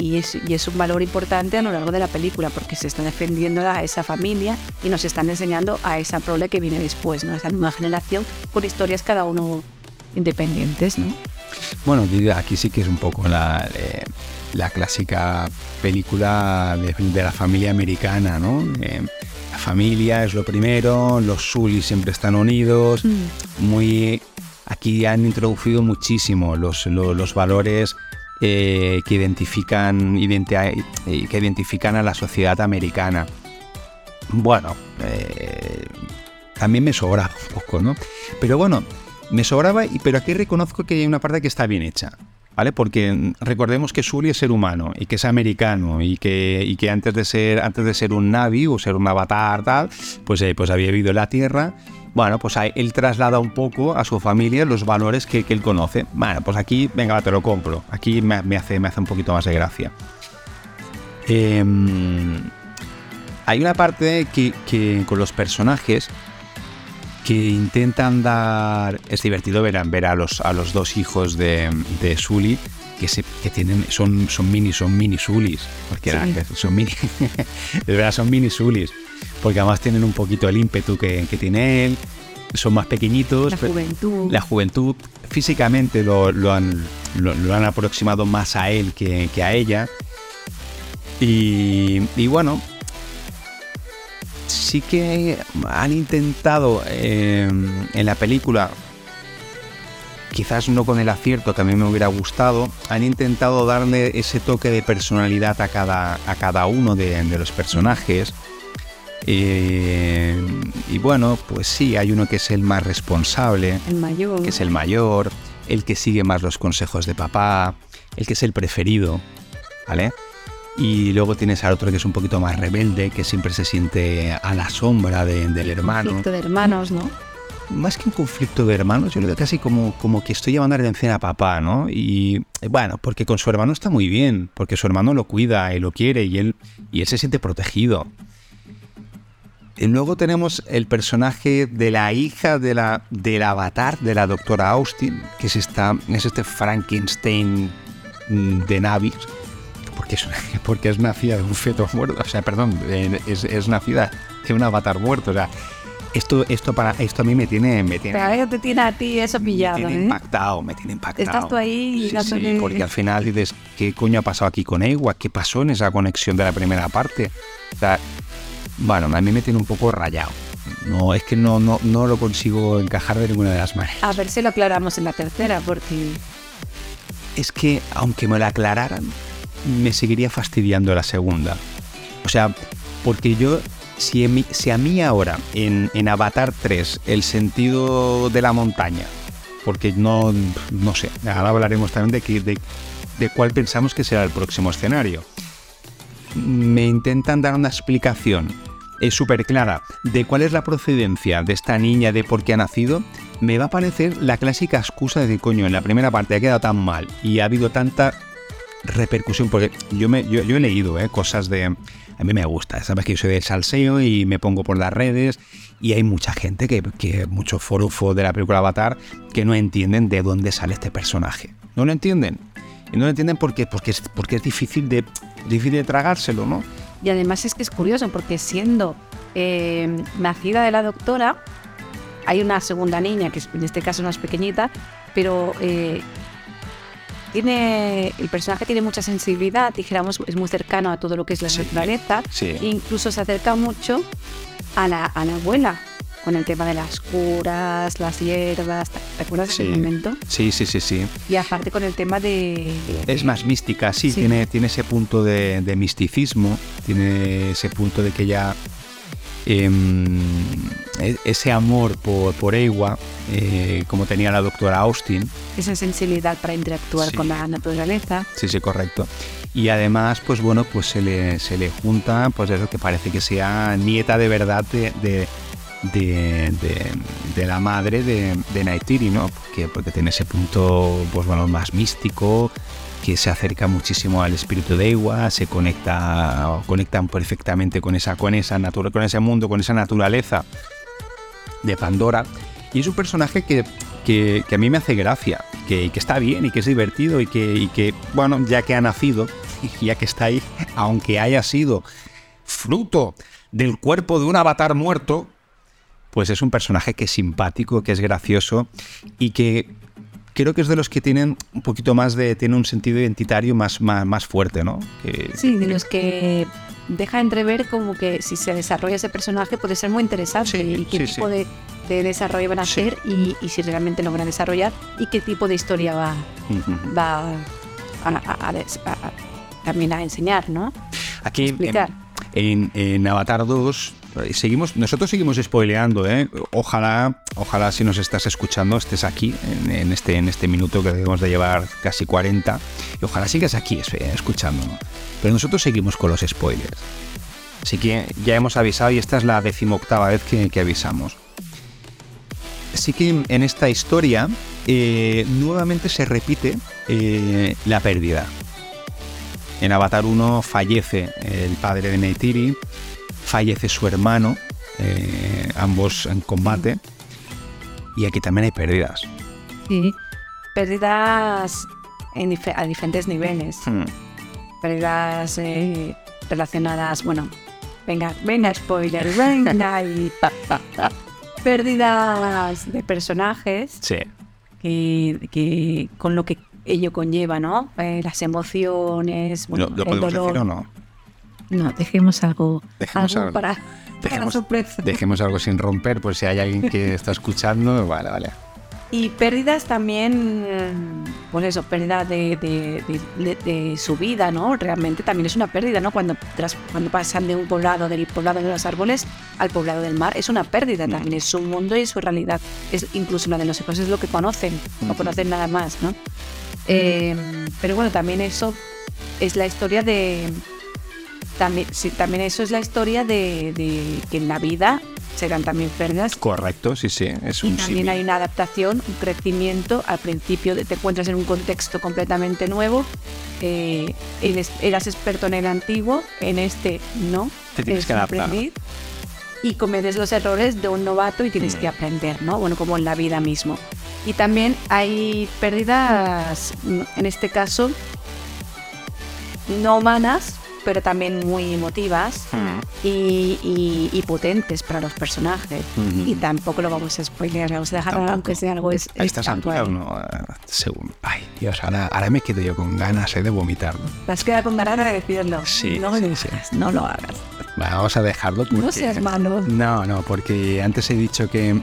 y, es, un valor importante a lo largo de la película porque se está defendiendo a esa familia y nos están enseñando a esa prole que viene después, ¿no? esa nueva generación con historias cada uno independientes. ¿no? Bueno, aquí sí que es un poco la, eh, la clásica película de, la familia americana, ¿no? Eh, la familia es lo primero, los Sulis siempre están unidos, mm. muy... Aquí han introducido muchísimo los, los valores eh, que, identifican, eh, que identifican a la sociedad americana. Bueno, eh, también me sobraba un poco, ¿no? Pero bueno, me sobraba, pero aquí reconozco que hay una parte que está bien hecha. ¿Vale? Porque recordemos que Sully es ser humano y que es americano y que, y que antes, de ser, antes de ser un Navi o ser un avatar, tal, pues, pues había vivido en la Tierra bueno, pues él traslada un poco a su familia los valores que, él conoce. Bueno, pues aquí, venga, te lo compro. Aquí me, hace, me hace un poquito más de gracia. Em, hay una parte que, con los personajes que intentan dar... Es divertido ver, ver a, los, a los dos hijos de, de Sully que, se, que tienen, son, son mini, son mini Sulis. Porque son mini... de verdad, son mini Sulis porque además tienen un poquito el ímpetu que, tiene él, son más pequeñitos. La juventud. La juventud, físicamente lo, han, lo, han aproximado más a él que, a ella. Y, bueno, sí que han intentado em, en la película, quizás no con el acierto que a mí me hubiera gustado, han intentado darle ese toque de personalidad a cada, a cada uno de los personajes eh, y bueno, pues sí, hay uno que es el más responsable, el mayor. que es el mayor, el que sigue más los consejos de papá, el que es el preferido, ¿vale? Y luego tienes al otro que es un poquito más rebelde, que siempre se siente a la sombra del hermano. Conflicto de hermanos, ¿no? Más que un conflicto de hermanos, yo lo veo casi como, como que estoy llevando la atención a papá, ¿no? Y bueno, porque con su hermano está muy bien, porque su hermano lo cuida y lo quiere y él, y él se siente protegido. Y luego tenemos el personaje de la hija de la, del avatar de la doctora Austin, que es, esta, es este Frankenstein mm, de Navis, porque es, porque es nacida de un feto muerto, o sea, perdón, es, es nacida de un avatar muerto, o sea, esto, esto, para, esto a mí me tiene... Me tiene Pero te tiene a ti eso pillado. Me tiene ¿eh? impactado, me tiene impactado. Estás tú ahí y sí, porque al final dices, ¿qué coño ha pasado aquí con Ewa? ¿Qué pasó en esa conexión de la primera parte? O sea, bueno, a mí me tiene un poco rayado. No, es que no, no, no lo consigo encajar de ninguna de las maneras. A ver si lo aclaramos en la tercera, porque... Es que, aunque me lo aclararan, me seguiría fastidiando la segunda. O sea, porque yo, si, a mí ahora, en, en, Avatar 3, el sentido de la montaña, porque no, no sé, ahora hablaremos también de, que, de, de cuál pensamos que será el próximo escenario me intentan dar una explicación es súper clara de cuál es la procedencia de esta niña, de por qué ha nacido, me va a parecer la clásica excusa de coño, en la primera parte ha quedado tan mal y ha habido tanta repercusión, porque yo, me, yo, he leído eh, cosas de... A mí me gusta, sabes que yo soy de salseo y me pongo por las redes y hay mucha gente que, que mucho forufo de la película Avatar que no entienden de dónde sale este personaje. No lo entienden. Y no lo entienden porque, porque, es, porque es difícil de, difícil de tragárselo, ¿no? Y además es que es curioso porque siendo eh, nacida de la doctora, hay una segunda niña, que en este caso no es pequeñita, pero eh, tiene, el personaje tiene mucha sensibilidad, dijéramos, es muy cercano a todo lo que es la naturaleza, incluso se acerca mucho a la, a la abuela, con el tema de las curas, las hierbas. ¿Te acuerdas de ese momento? Sí, sí, sí, sí. Y aparte con el tema de... Es más mística, sí, Tiene, tiene ese punto de, misticismo, tiene ese punto de que ya... Em, e, ese amor por, por Ewa, eh, como tenía la doctora Austin. Esa sensibilidad para interactuar con la naturaleza. Sí, sí, correcto. Y además, pues bueno, pues se le, se le junta, pues eso que parece que sea nieta de verdad de, de, de- de la madre de, de Neytiri, ¿no? Porque, porque tiene ese punto, pues bueno, más místico, que se acerca muchísimo al espíritu de Ewa, se conecta, conectan perfectamente con esa, con esa natura, con ese mundo, con esa naturaleza de Pandora. Y es un personaje que, que, que a mí me hace gracia, que, que está bien y que es divertido y que, y que, bueno, ya que ha nacido, ya que está ahí, aunque haya sido fruto del cuerpo de un avatar muerto, pues es un personaje que es simpático, que es gracioso y que creo que es de los que tienen un poquito más de, tiene un sentido identitario más, más, más fuerte, ¿no? Que, Sí, de los que deja entrever como que si se desarrolla ese personaje puede ser muy interesante Sí, y qué sí, tipo sí. De, de desarrollo van a hacer y, y si realmente logran desarrollar y qué tipo de historia va, va a, a- a a- a- también a enseñar, ¿no? Aquí explicar. En, Avatar 2 eh, seguimos, nosotros seguimos spoileando, ¿eh? Ojalá, ojalá si nos estás escuchando estés aquí en, este, en este minuto que debemos de llevar casi 40 y ojalá sigas aquí escuchándonos. Pero nosotros seguimos con los spoilers. Así que ya hemos avisado y esta es la decimoctava vez que, que avisamos. Así que en esta historia eh, nuevamente se repite eh, la pérdida. En Avatar 1 fallece el padre de Neytiri, fallece su hermano, eh, ambos en combate, y aquí también hay pérdidas. Sí. Pérdidas en a diferentes niveles. Hmm. Pérdidas eh, relacionadas, bueno, venga, venga, spoiler, venga y pérdidas de personajes Sí. que, que con lo que ello conlleva, ¿no? Eh, las emociones, bueno, ¿Lo, lo el dolor. decir o no? No, dejemos algo, Dejemos algo algo. para, para Dejemos, sorpresa. dejemos algo sin romper por si hay alguien que está escuchando. Vale, vale. Y pérdidas también, mm, pues eso, pérdida de, de- de- de- su vida, ¿no? Realmente también es una pérdida, ¿no? Cuando, tras- cuando pasan de un poblado, del poblado de los árboles al poblado del mar, es una pérdida también, es su mundo y su realidad. Es incluso la de los hijos, es lo que conocen, no Ujú. conocen nada más, ¿no? Eh, pero bueno, también eso es la historia de... También, sí, también eso es la historia de, de que en la vida serán también pérdidas Correcto, sí, sí. Es y un también hay una adaptación, un crecimiento. Al principio te encuentras en un contexto completamente nuevo. eh, eres, eras experto en el antiguo, en este no. Te tienes que adaptar. aprendiz Y cometes los errores de un novato y tienes que aprender, ¿no? Bueno, como en la vida mismo. Y también hay pérdidas, en este caso, no humanas, pero también muy emotivas y, y- y potentes para los personajes. Y tampoco lo vamos a spoilear, vamos a dejar aunque sea algo es, A estas alturas, no. Ah, según- Ay, Dios, ahora, ahora me quedo yo con ganas eh, de vomitar. ¿no? Te has quedado con ganas de decirlo. Sí, no sí, sí. no lo hagas. Vamos a dejarlo. No porque- seas malo. No, no, porque antes he dicho que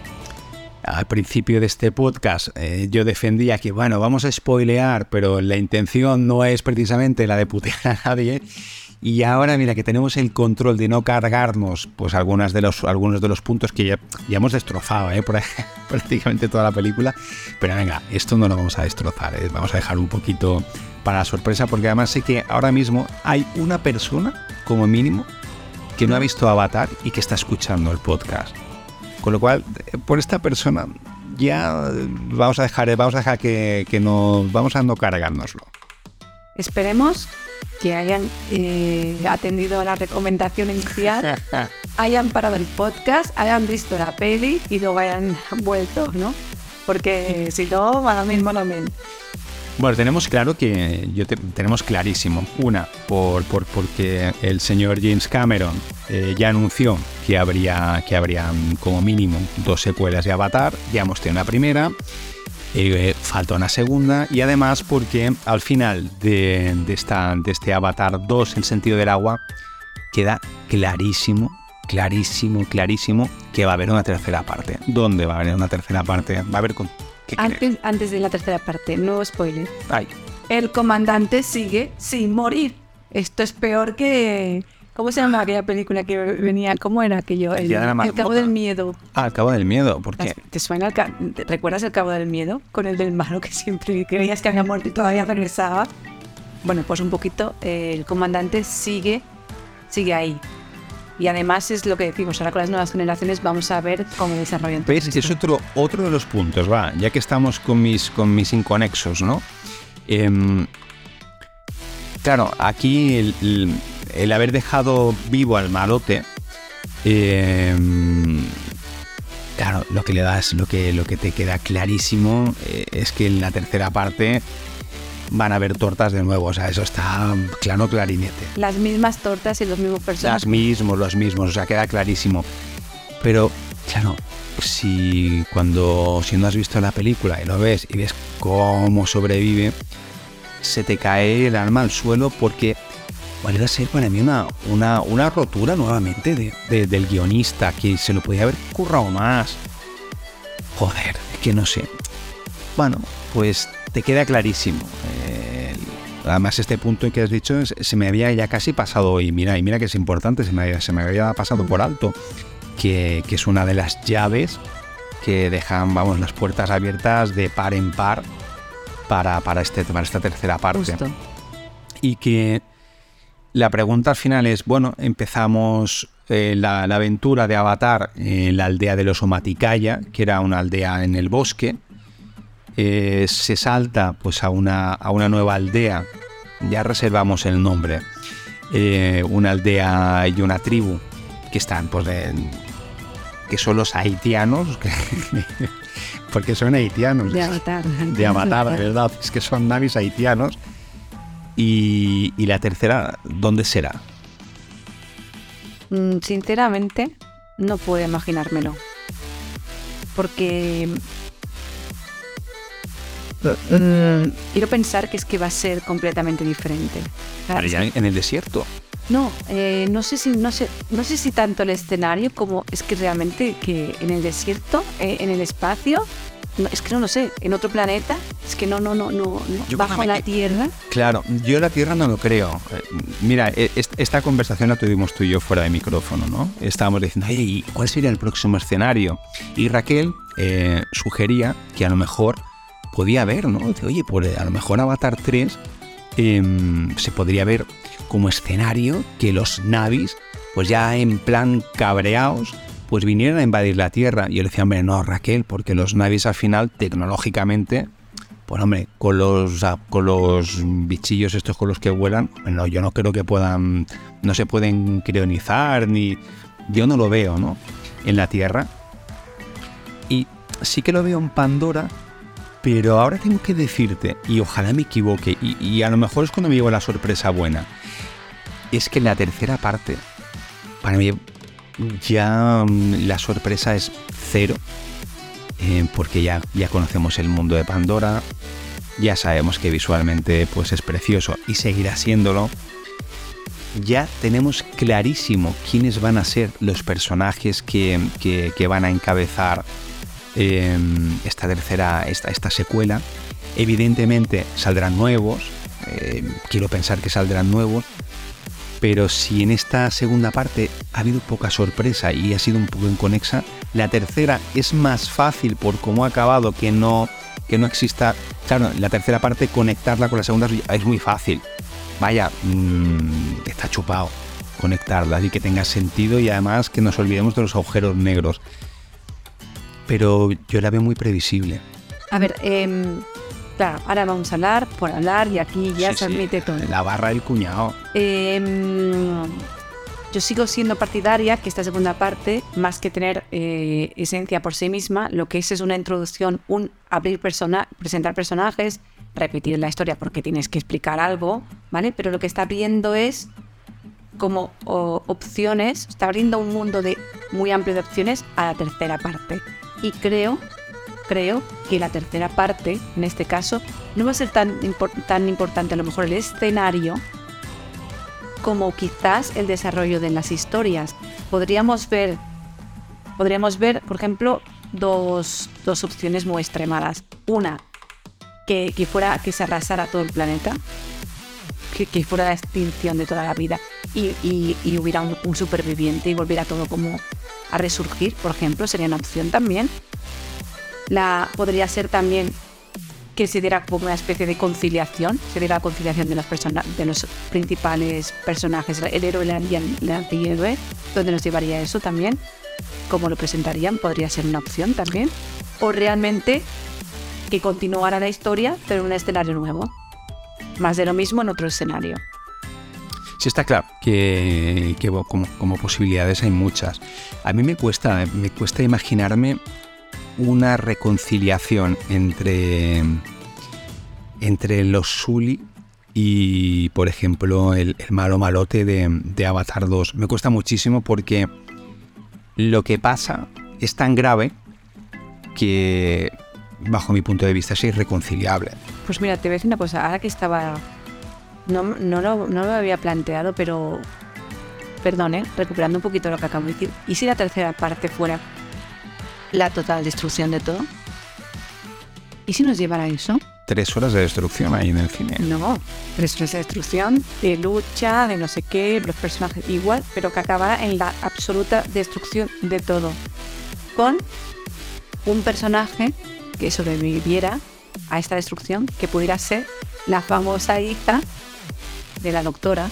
al principio de este podcast eh, yo defendía que, bueno, vamos a spoilear, pero la intención no es precisamente la de putear a nadie. Y ahora, mira, que tenemos el control de no cargarnos, pues algunas de los, algunos de los puntos que ya, ya hemos destrozado, ¿eh? Por prácticamente toda la película. Pero venga, esto no lo vamos a destrozar, ¿eh? vamos a dejar un poquito para la sorpresa, porque además sé que ahora mismo hay una persona, como mínimo, que no ha visto Avatar y que está escuchando el podcast. Con lo cual, eh, por esta persona ya eh, vamos a dejar, vamos a dejar que, que no, vamos a no cargárnoslo. Esperemos que hayan eh, atendido a la recomendación inicial, hayan parado el podcast, hayan visto la peli y luego hayan vuelto, ¿no? Porque si no, malamente, malamente. Bueno, tenemos claro que yo te- tenemos clarísimo. Una, por, por- porque el señor James Cameron eh, ya anunció que habría, que habría mm, como mínimo dos secuelas de Avatar. Ya hemos tenido una primera. eh, falta una segunda. Y además porque al final de, de esta, de este Avatar 2, el sentido del agua, queda clarísimo, clarísimo, clarísimo que va a haber una tercera parte. ¿Dónde va a haber una tercera parte? Va a haber con... ¿qué? Antes, antes de la tercera parte, no spoiler. Ay, El comandante sigue sin morir. Esto es peor que... ¿Cómo se llama aquella película que venía? ¿Cómo era aquello? El, la el Cabo del Miedo. Ah, al cabo del miedo, porque ¿Te suena el ca- ¿te ¿Recuerdas el Cabo del Miedo? Con el del malo que siempre creías que había muerto y todavía regresaba. Bueno, pues un poquito, eh, el comandante sigue, sigue ahí. Y además es lo que decimos, ahora con las nuevas generaciones vamos a ver cómo desarrollan. ¿Ves? Es otro, otro de los puntos, va, ya que estamos con mis, con mis inconexos, ¿no? Em, claro, aquí el, el, haber dejado vivo al malote, em, claro, lo que le das, lo que, lo que te queda clarísimo eh, es que en la tercera parte van a haber tortas de nuevo. O sea, eso está claro, clarinete. Las mismas tortas y los mismos personajes. Las mismos, los mismos, o sea, queda clarísimo. Pero, claro, si cuando si no has visto la película y lo ves y ves cómo sobrevive, se te cae el alma al suelo porque va a ser para mí una, una, una rotura nuevamente de, del guionista que se lo podía haber currado más. Joder, que no sé. Bueno, pues te queda clarísimo. Eh, además, este punto que has dicho se me había ya casi pasado y mira, y mira que es importante, se me, había, se me había pasado por alto, que, es una de las llaves que dejan, vamos, las puertas abiertas de par en par para, para, este, para esta tercera parte. Y que la pregunta al final es, bueno, empezamos eh, la, aventura de Avatar en la aldea de los Omaticaya, que era una aldea en el bosque, eh, se salta pues a una, a una nueva aldea, ya reservamos el nombre, eh, una aldea y una tribu que están pues que son los haitianos, porque son haitianos. De Avatar. De Avatar, ¿verdad? Es que son navis haitianos. Y, y la tercera, ¿dónde será? Mm, sinceramente, no puedo imaginármelo. Porque quiero pensar que es que va a ser completamente diferente. en el desierto. No, eh, no sé si no sé no sé si tanto el escenario como es que realmente que en el desierto, eh, en el espacio, es que no lo sé, en otro planeta, es que no no no no, bajo la Tierra. Claro, yo la Tierra no lo creo. Eh, mira, esta conversación la tuvimos tú y yo fuera de micrófono, ¿no? Estábamos diciendo, ¿y cuál sería el próximo escenario? Y Raquel sugería que a lo mejor podía ver, ¿no? Oye, pues a lo mejor Avatar 3 em, se podría ver como escenario que los navis, pues ya en plan cabreados, pues vinieran a invadir la Tierra. Y yo le decía, hombre, no, Raquel, porque los navis al final, tecnológicamente, pues hombre, con los, con los bichillos estos con los que vuelan, bueno, yo no creo que puedan, no se pueden crionizar, ni... Yo no lo veo, ¿no? En la Tierra. Y sí que lo veo en Pandora, pero ahora tengo que decirte, y ojalá me equivoque, y, a lo mejor es cuando me llevo la sorpresa buena, es que en la tercera parte, para mí ya mm, la sorpresa es cero, eh, porque ya, ya conocemos el mundo de Pandora, ya sabemos que visualmente pues es precioso y seguirá siéndolo. Ya tenemos clarísimo quiénes van a ser los personajes que, que van a encabezar Em, esta tercera, esta, esta secuela. Evidentemente saldrán nuevos, em, quiero pensar que saldrán nuevos, pero si en esta segunda parte ha habido poca sorpresa y ha sido un poco inconexa, la tercera es más fácil por cómo ha acabado que no, que no exista. Claro, la tercera parte conectarla con la segunda es muy fácil. Vaya, mm, está chupado conectarla y que tenga sentido y además que nos olvidemos de los agujeros negros pero yo la veo muy previsible. A ver, em, claro, ahora vamos a hablar por hablar y aquí ya se admite todo. La barra del cuñado. Em, yo sigo siendo partidaria que esta segunda parte, más que tener eh, esencia por sí misma, lo que es es una introducción, un abrir persona, presentar personajes, repetir la historia porque tienes que explicar algo, ¿vale? Pero lo que está abriendo es como opciones, está abriendo un mundo de muy amplio de opciones a la tercera parte y creo, creo que la tercera parte, en este caso, no va a ser tan, tan importante a lo mejor el escenario como quizás el desarrollo de las historias. Podríamos ver, podríamos ver, por ejemplo, dos, dos opciones muy extremadas. Una, que, que, fuera que se arrasara todo el planeta, que, fuera la extinción de toda la vida y, y, hubiera un, superviviente y volviera todo como a resurgir, por ejemplo, sería una opción también. La, podría ser también que se diera como una especie de conciliación, se diera la conciliación de los, persona- de los principales personajes, el héroe y el, el antihéroe, ¿dónde nos llevaría eso también? ¿Cómo lo presentarían? Podría ser una opción también. O realmente que continuara la historia, pero en un escenario nuevo. Más de lo mismo en otro escenario. Sí, está claro que, que, como, como posibilidades hay muchas. A mí me cuesta, me cuesta imaginarme una reconciliación entre, entre los Sully y, por ejemplo, el, el malo malote de, de Avatar 2. Me cuesta muchísimo porque lo que pasa es tan grave que, bajo mi punto de vista, es irreconciliable. Pues mira, te voy a decir una cosa, ahora que estaba... No, no, lo, no lo había planteado, pero... Perdón, ¿eh? recuperando un poquito lo que acabo de decir. ¿Y si la tercera parte fuera la total destrucción de todo? ¿Y si nos llevara a eso? Tres horas de destrucción ahí en el cine. No, tres horas de destrucción, de lucha, de no sé qué, los personajes igual, pero que acabara en la absoluta destrucción de todo. Con un personaje que sobreviviera a esta destrucción, que pudiera ser la famosa hija de la doctora.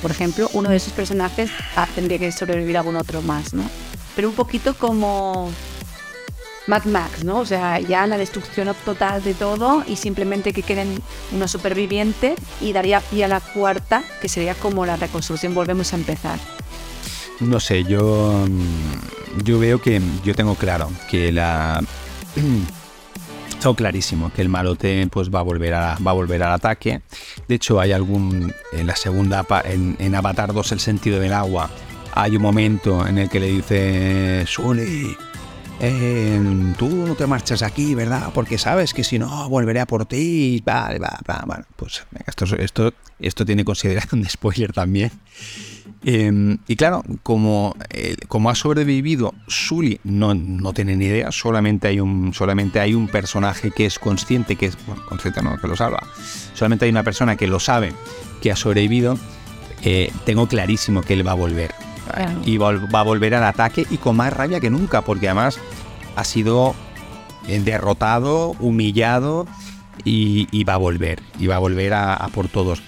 Por ejemplo, uno de esos personajes tendría que sobrevivir algún otro más, ¿no? Pero un poquito como Mad Max, ¿no? O sea, ya la destrucción total de todo y simplemente que queden unos supervivientes y daría pie a la cuarta, que sería como la reconstrucción, volvemos a empezar. No sé, yo, mm, yo veo que yo tengo claro que la tengo clarísimo que el malote pues va a volver a va a volver al ataque. De hecho, hay algún en la segunda en, en Avatar 2 el sentido del agua. Hay un momento en el que le dice Sully, eh, tú no te marchas aquí, ¿verdad? Porque sabes que si no volveré a por ti. Vale, va, va, bueno, pues esto, esto, esto tiene consideración de spoiler también. Eh, y claro, como, eh, como ha sobrevivido Sully, no, no tiene ni idea, solamente hay, un, solamente hay un personaje que es consciente, que es, bueno, consciente no, que lo salva, solamente hay una persona que lo sabe, que ha sobrevivido, eh, tengo clarísimo que él va a volver. Claro. Y vol- va a volver al ataque y con más rabia que nunca, porque además ha sido eh, derrotado, humillado y, y va a volver, y va a volver a, a por todos.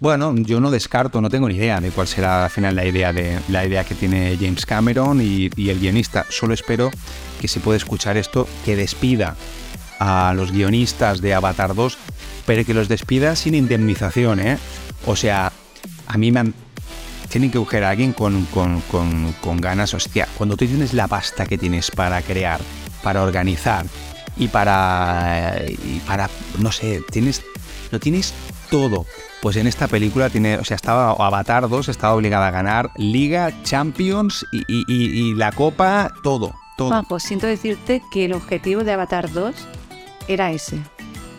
Bueno, yo no descarto, no tengo ni idea de cuál será al final la idea, de, la idea que tiene James Cameron y, el guionista. Solo espero que se pueda escuchar esto, que despida a los guionistas de Avatar 2, pero que los despida sin indemnización, ¿eh? O sea, a mí me han... Tienen que coger a alguien con, con, con, con ganas, hostia, cuando tú tienes la pasta que tienes para crear, para organizar y para, y para no sé, tienes, lo tienes todo. Pues en esta película tiene, o sea, estaba Avatar 2, estaba obligada a ganar Liga, Champions y, y- y- y la Copa, todo, todo. Juanjo, siento decirte que el objetivo de Avatar 2 era ese.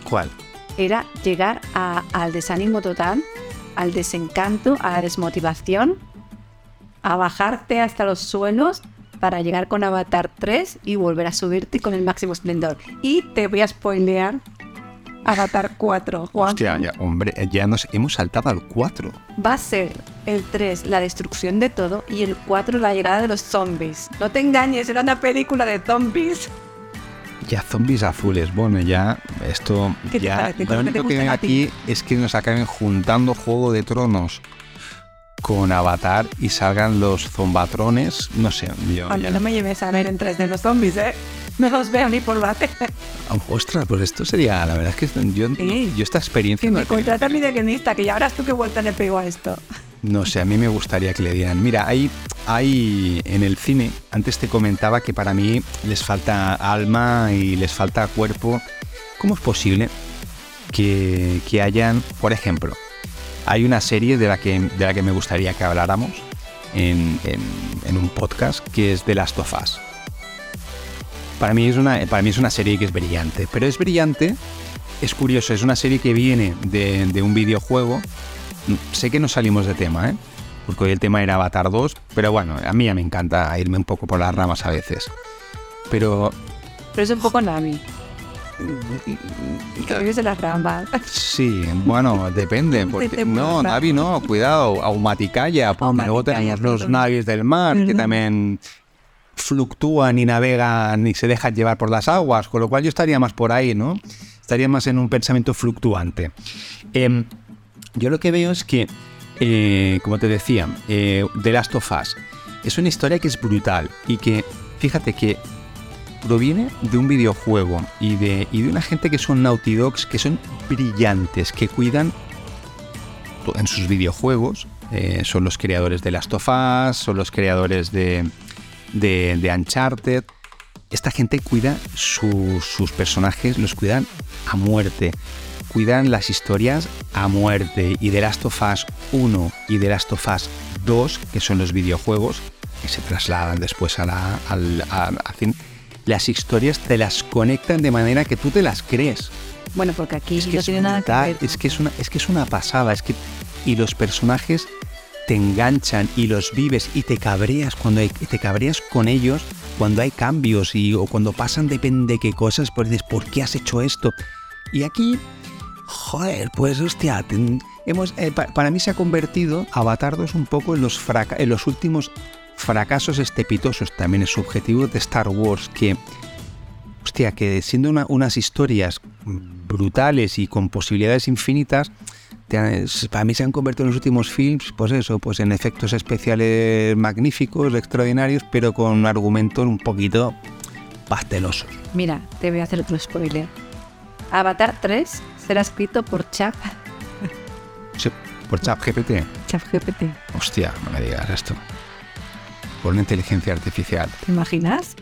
¿Cuál? Era llegar a- al desánimo total, al desencanto, a la desmotivación, a bajarte hasta los suelos para llegar con Avatar 3 y volver a subirte con el máximo esplendor. Y te voy a spoilear Avatar 4, Juan. Hostia, ya, hombre, ya nos hemos saltado al 4. Va a ser el 3 la destrucción de todo y el 4 la llegada de los zombies. No te engañes, era una película de zombies. Ya zombies azules, bueno, ya esto ¿Qué te ya parece? lo ¿Cómo que te único que ti? aquí es que nos acaben juntando Juego de Tronos con Avatar y salgan los zombatrones, no sé, yo ya- no me lleves a ver en 3 de los zombies, ¿eh? No los veo ni por la tele. Ostras, pues esto sería, la verdad es que yo, Sí. yo esta experiencia Que no, me contrata mi guionista, que ya verás tú qué vuelta le pego a esto. No sé, a mí me gustaría que le dieran. Mira, hay, hay en el cine, antes te comentaba que para mí les falta alma y les falta cuerpo. ¿Cómo es posible que, que hayan, por ejemplo, hay una serie de la que, de la que me gustaría que habláramos en, en- en un podcast que es The Last of Us. Para mí, es una, para mí es una serie que es brillante, pero es brillante, es curioso, es una serie que viene de, de un videojuego sé que no salimos de tema, ¿eh? Porque hoy el tema era Avatar 2, pero bueno, a mí ya me encanta irme un poco por las ramas a veces. Pero Pero es un poco Nami. Que en las ramas. sí, bueno, depende. Porque, no. Navi no, cuidado, Aumaticaya, porque luego tenemos los navis del mar, que también... fluctúan y navegan y se dejan llevar por las aguas, con lo cual yo estaría más por ahí, ¿no? Estaría más en un pensamiento fluctuante. Em, yo lo que veo es que, eh, como te decía, eh, The Last of Us es una historia que es brutal y que, fíjate que proviene de un videojuego y de, y de una gente que son Naughty Dogs, que son brillantes, que cuidan en sus videojuegos. Eh, son los creadores de Last of Us, son los creadores de, de, Uncharted. Esta gente cuida sus personajes, los cuidan a muerte. Cuidan las historias a muerte. Y de Last of Us 1 y de Last of Us 2, que son los videojuegos, que se trasladan después a la, al, las historias te las conectan de manera que tú te las crees. Bueno, porque aquí es que no tiene nada que ver. Es que es una, es que es una pasada, es que y los personajes te enganchan y los vives y te cabreas cuando hay, te cabreas con ellos cuando hay cambios y o cuando pasan depende de qué cosas, pues dices, ¿por qué has hecho esto? Y aquí, joder, pues hostia, hemos, eh, para mí se ha convertido Avatar 2 un poco en los, en los últimos fracasos estepitosos, también es subjetivo de Star Wars, que, hostia, que siendo unas historias brutales y con posibilidades infinitas, para mí se han convertido en los últimos films, pues eso, pues en efectos especiales magníficos, extraordinarios, pero con argumentos un poquito pastelosos. Mira, te voy a hacer otro spoiler. Avatar 3 será escrito por Chap. ¿Por Chap GPT? Chap GPT. Hostia, no me digas esto. Por una inteligencia artificial. ¿Te imaginas?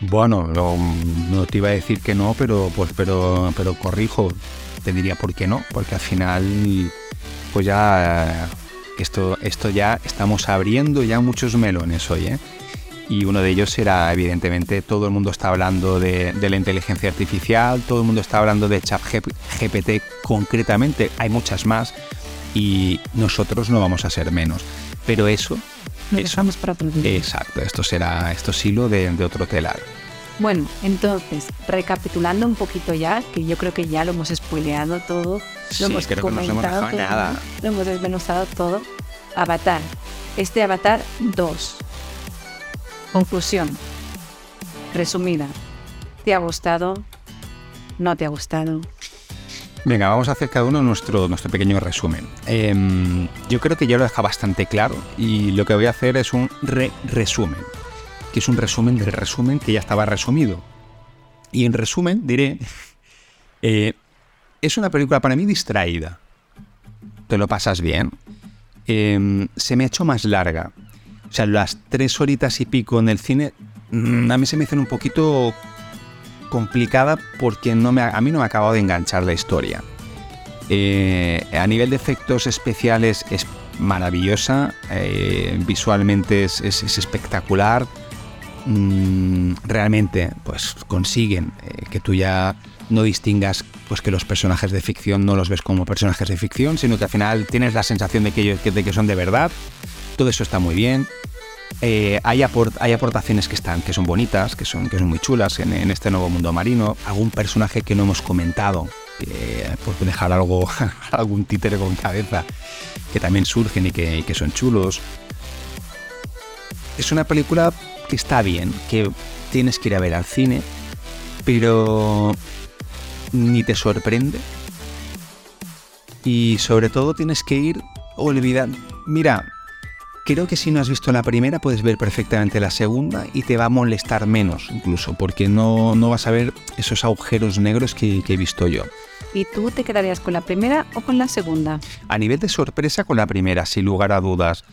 Bueno, no, te iba a decir que no, pero pues pero pero corrijo, te diría por qué no, porque al final pues ya esto esto ya estamos abriendo ya muchos melones hoy, ¿eh? Y uno de ellos era, evidentemente, todo el mundo está hablando de, de la inteligencia artificial, todo el mundo está hablando de chat GPT concretamente, hay muchas más y nosotros no vamos a ser menos. Pero eso lo dejamos para otro Exacto, esto será esto es hilo de, otro telar. Bueno, entonces, recapitulando un poquito ya, que yo creo que ya lo hemos spoileado todo, lo hemos comentado hemos nada. lo hemos desmenuzado todo. Avatar, este Avatar 2. Conclusión, resumida, ¿te ha gustado? ¿No te ha gustado? Venga, vamos a hacer cada uno nuestro, nuestro pequeño resumen. Em, yo creo que ya lo deja bastante claro y lo que voy a hacer es un re-resumen, es un resumen del resumen que ya estaba resumido. Y en resumen diré, eh, es una película para mí distraída. Te lo pasas bien. Em, se me ha hecho más larga. O sea, las tres horitas y pico en el cine, mm, a mí se me hacen un poquito complicada porque no me, a mí no me ha acabado de enganchar la historia. Eh, a nivel de efectos especiales es maravillosa, eh, visualmente es, espectacular. Mm, realmente, pues consiguen eh, que tú ya no distingas pues que los personajes de ficción no los ves como personajes de ficción, sino que al final tienes la sensación de que, ellos, de que son de verdad. Todo eso está muy bien. Eh, hay, aportaciones que están, que son bonitas, que son, que son muy chulas en, este nuevo mundo marino. Algún personaje que no hemos comentado, por dejar algo, algún títere con cabeza, que también surgen y que, que son chulos. Es una película que está bien, que tienes que ir a ver al cine, pero ni te sorprende. Y sobre todo tienes que ir olvidando. Mira, Creo que si no has visto la primera puedes ver perfectamente la segunda y te va a molestar menos incluso, porque no, no vas a ver esos agujeros negros que, he visto yo. ¿Y tú te quedarías con la primera o con la segunda? A nivel de sorpresa con la primera, sin lugar a dudas.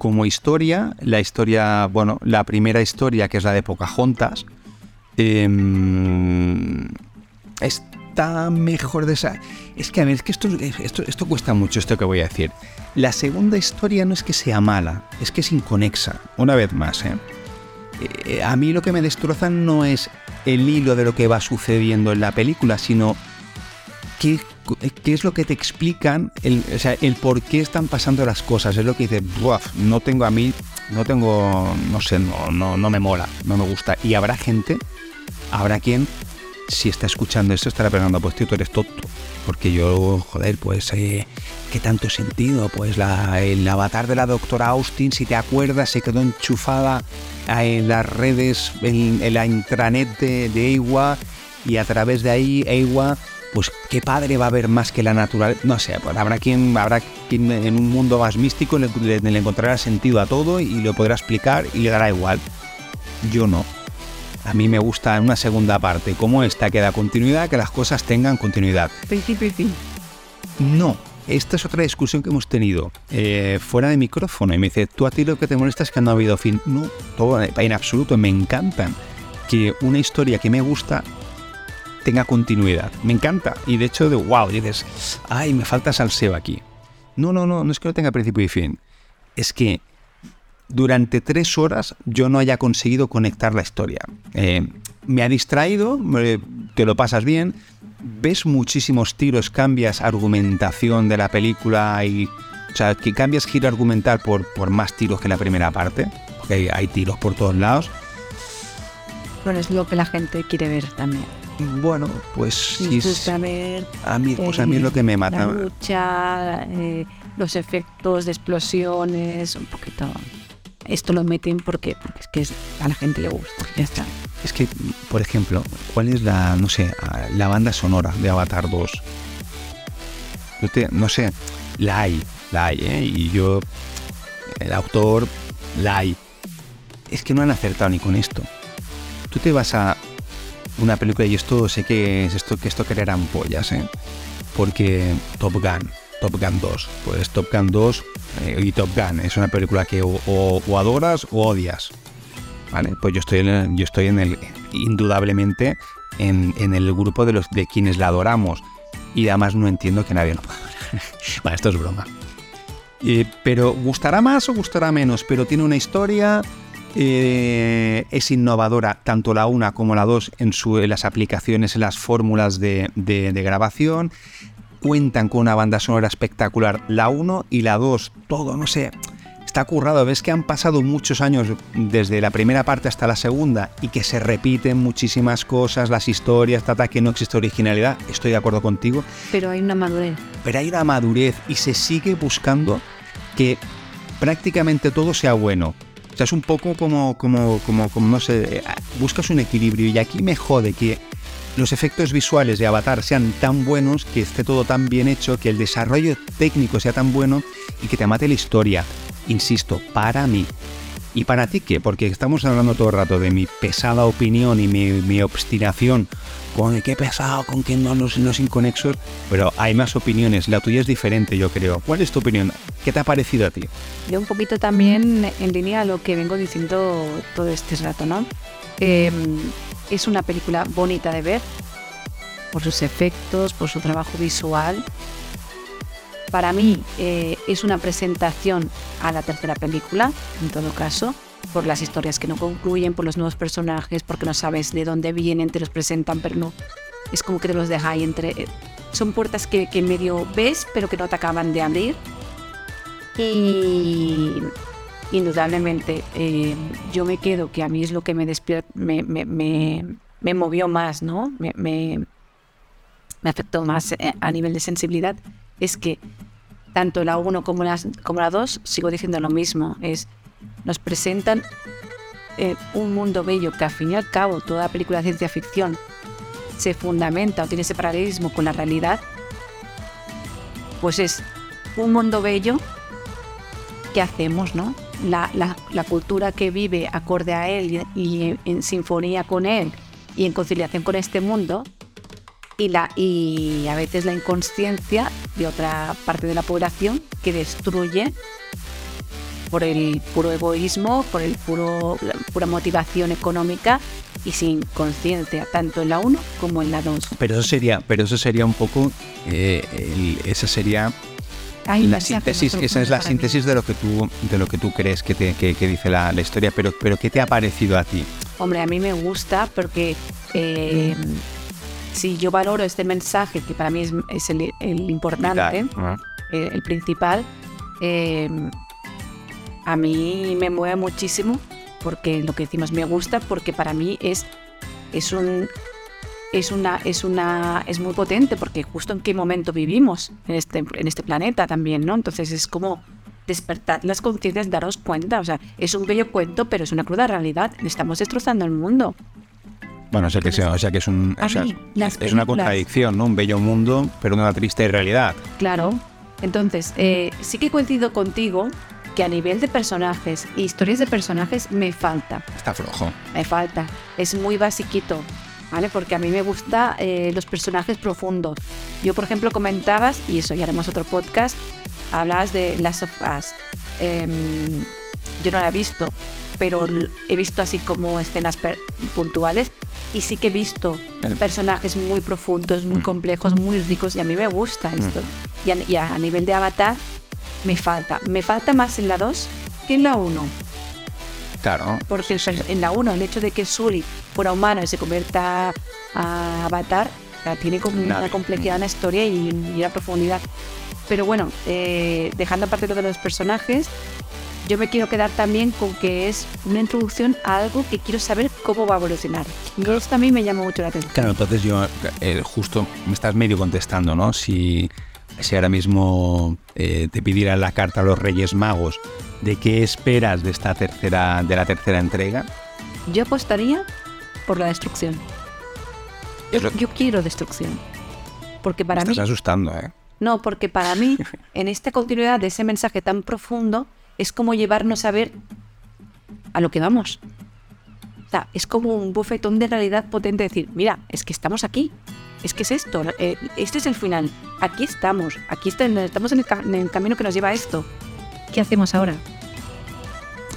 Como historia, la historia, bueno, la primera historia que es la de Pocahontas, eh, está mejor de esa... Es que a ver, es que esto, esto, esto cuesta mucho esto que voy a decir. La segunda historia no es que sea mala, es que es inconexa, una vez más. ¿eh? Eh, a mí lo que me destroza no es el hilo de lo que va sucediendo en la película, sino qué, qué es lo que te explican, el, o sea, el por qué están pasando las cosas. Es lo que dice, no tengo a mí, no tengo, no sé, no, no, no me mola, no me gusta. Y habrá gente, habrá quien, si está escuchando esto, estará pensando, pues tío, tú eres tonto porque yo, joder, pues, eh, ¿qué tanto sentido? Pues el avatar de la doctora Austin, si te acuerdas, se quedó enchufada en las redes, en, la intranet de, de y a través de ahí, Ewa pues qué padre va a haber más que la naturaleza. No sé, pues habrá quien, habrá quien en un mundo más místico le, encontrará sentido a todo y lo podrá explicar y le dará igual. Yo no. A mí me gusta en una segunda parte, como esta que da continuidad, que las cosas tengan continuidad. Principio y fin. No, esta es otra discusión que hemos tenido eh, fuera de micrófono. Y me dice, tú a ti lo que te molesta es que no ha habido fin. No, todo en absoluto. Me encantan que una historia que me gusta tenga continuidad. Me encanta. Y de hecho, de wow, dices, ay, me falta salseo aquí. No, no, no, no es que no tenga principio y fin. Es que durante tres horas yo no haya conseguido conectar la historia. Eh, me ha distraído, te lo pasas bien, ves muchísimos tiros, cambias argumentación de la película y... O sea, que cambias giro argumental por, por más tiros que la primera parte, porque hay, tiros por todos lados. Bueno, es lo que la gente quiere ver también. Bueno, pues sí. saber, a mí, pues a mí es lo que me mata. La lucha, eh, los efectos de explosiones, un poquito. Esto lo meten porque, porque es que a la gente le gusta. Ya está. Es que, por ejemplo, ¿cuál es la, no sé, la banda sonora de Avatar 2? Yo te, no sé, la hay, la hay, ¿eh? Y yo, el autor, la hay. Es que no han acertado ni con esto. Tú te vas a una película y esto sé que es esto que esto querer ampollas, ¿eh? Porque Top Gun, Top Gun 2, pues Top Gun 2 eh, y Top Gun es una película que o, adoras o odias, ¿vale? Pues yo estoy en el, yo estoy en el indudablemente en, el grupo de los de quienes la adoramos y además no entiendo que nadie no pueda esto es broma. Eh, pero gustará más o gustará menos, pero tiene una historia eh, es innovadora tanto la una como la dos en, las aplicaciones, en las fórmulas de, grabación. Cuentan con una banda sonora espectacular, la 1 y la 2, todo, no sé, está currado. Ves que han pasado muchos años desde la primera parte hasta la segunda y que se repiten muchísimas cosas, las historias, trata que no existe originalidad. Estoy de acuerdo contigo. Pero hay una madurez. Pero hay una madurez y se sigue buscando que prácticamente todo sea bueno es un poco como, como, como, como, no sé, buscas un equilibrio y aquí me jode que los efectos visuales de Avatar sean tan buenos, que esté todo tan bien hecho, que el desarrollo técnico sea tan bueno y que te mate la historia. Insisto, para mí. ¿Y para ti qué? Porque estamos hablando todo el rato de mi pesada opinión y mi, mi obstinación con qué pesado, con quién no los, los inconexos, pero hay más opiniones. La tuya es diferente, yo creo. ¿Cuál es tu opinión? ¿Qué te ha parecido a ti? Yo un poquito también en línea a lo que vengo diciendo todo este rato, ¿no? Em, es una película bonita de ver por sus efectos, por su trabajo visual. Para mí eh, es una presentación a la tercera película, en todo caso por las historias que no concluyen, por los nuevos personajes, porque no sabes de dónde vienen, te los presentan, pero no. Es como que te los deja ahí entre. Eh, son puertas que, que medio ves, pero que no te acaban de abrir. Y indudablemente eh, yo me quedo, que a mí es lo que me despierta, me, me, me, movió más, ¿no? Me, me, afectó más eh, a nivel de sensibilidad, es que tanto la 1 como la, como la 2, sigo diciendo lo mismo, es nos presentan eh, un mundo bello que al fin y al cabo toda película de ciencia ficción se fundamenta o tiene ese paralelismo con la realidad, pues es un mundo bello que hacemos, ¿no? La, cultura que vive acorde a él y, en sinfonía con él y en conciliación con este mundo y, la, y a veces la inconsciencia de otra parte de la población que destruye por el puro egoísmo, por el puro, la pura motivación económica y sin conciencia, tanto en la 1 como en la 2. Pero eso sería, pero eso sería un poco, eh, esa sería la síntesis, esa es la síntesis de lo que tú, de lo que tú crees que, te, que, dice la, la, historia, pero, pero ¿qué te ha parecido a ti? Hombre, a mí me gusta porque eh, si yo valoro este mensaje, que para mí es, es el, el, importante, el, eh, el principal, eh, a mí me mueve muchísimo porque lo que decimos me gusta porque para mí es, es un es una, es una, es muy potente porque justo en qué momento vivimos en este, en este planeta también, ¿no? Entonces es como despertar las conciencias, daros cuenta, o sea, es un bello cuento, pero es una cruda realidad, estamos destrozando el mundo. Bueno, o sea que, o sea que es, un, es una contradicción, ¿no? Un bello mundo, pero una triste realidad. Claro. Entonces, eh, sí que coincido contigo que a nivel de personajes e historias de personajes me falta. Está flojo. Me falta. Es muy basiquito. ¿vale? Porque a mí me gustan eh, los personajes profundos. Yo, por ejemplo, comentabas, y eso ya haremos otro podcast, hablabas de Last of Us. Em, yo no la he visto, pero he visto así como escenas puntuales y sí que he visto personajes muy profundos, muy mm. complejos, muy ricos y a mí me gusta mm. esto. Y a, nivel de avatar me falta. Me falta más en la 2 que en la 1. Claro. Porque en la 1 el hecho de que Sully fuera humano y se convierta a avatar tiene como una complejidad en la historia y, una profundidad. Pero bueno, eh, dejando aparte lo de los personajes, yo me quiero quedar también con que es una introducción a algo que quiero saber cómo va a evolucionar. Esto también me llama mucho la atención. Claro, entonces yo eh, justo me estás medio contestando, ¿no? Si, si ahora mismo eh, te pidiera la carta a los Reyes Magos de qué esperas de esta tercera, de la tercera entrega. Yo apostaría por la destrucción. Yo, quiero destrucción. Porque para me estás asustando, ¿eh? No, porque para mí, en esta continuidad de ese mensaje tan profundo, es como llevarnos a ver a lo que vamos. O sea, es como un bufetón de realidad potente decir, mira, es que estamos aquí, es que es esto, eh, este es el final, aquí estamos, aquí estamos en el, camino que nos lleva a esto. ¿Qué hacemos ahora?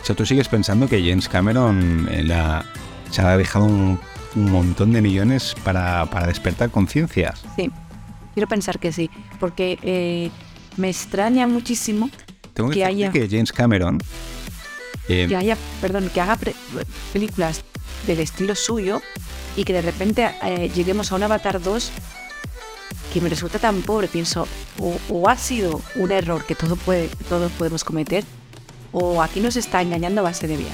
O sea, tú sigues pensando que James Cameron eh, la, se ha dejado un, montón de millones para, despertar conciencias. Sí, quiero pensar que sí, porque eh, me extraña muchísimo tengo que, haya, que James Cameron eh, que haya, perdón, que haga películas del estilo suyo y que de repente eh, lleguemos a un Avatar 2 que me resulta tan pobre, pienso, o, ha sido un error que todo puede, todos podemos cometer, o aquí nos está engañando a base de bien.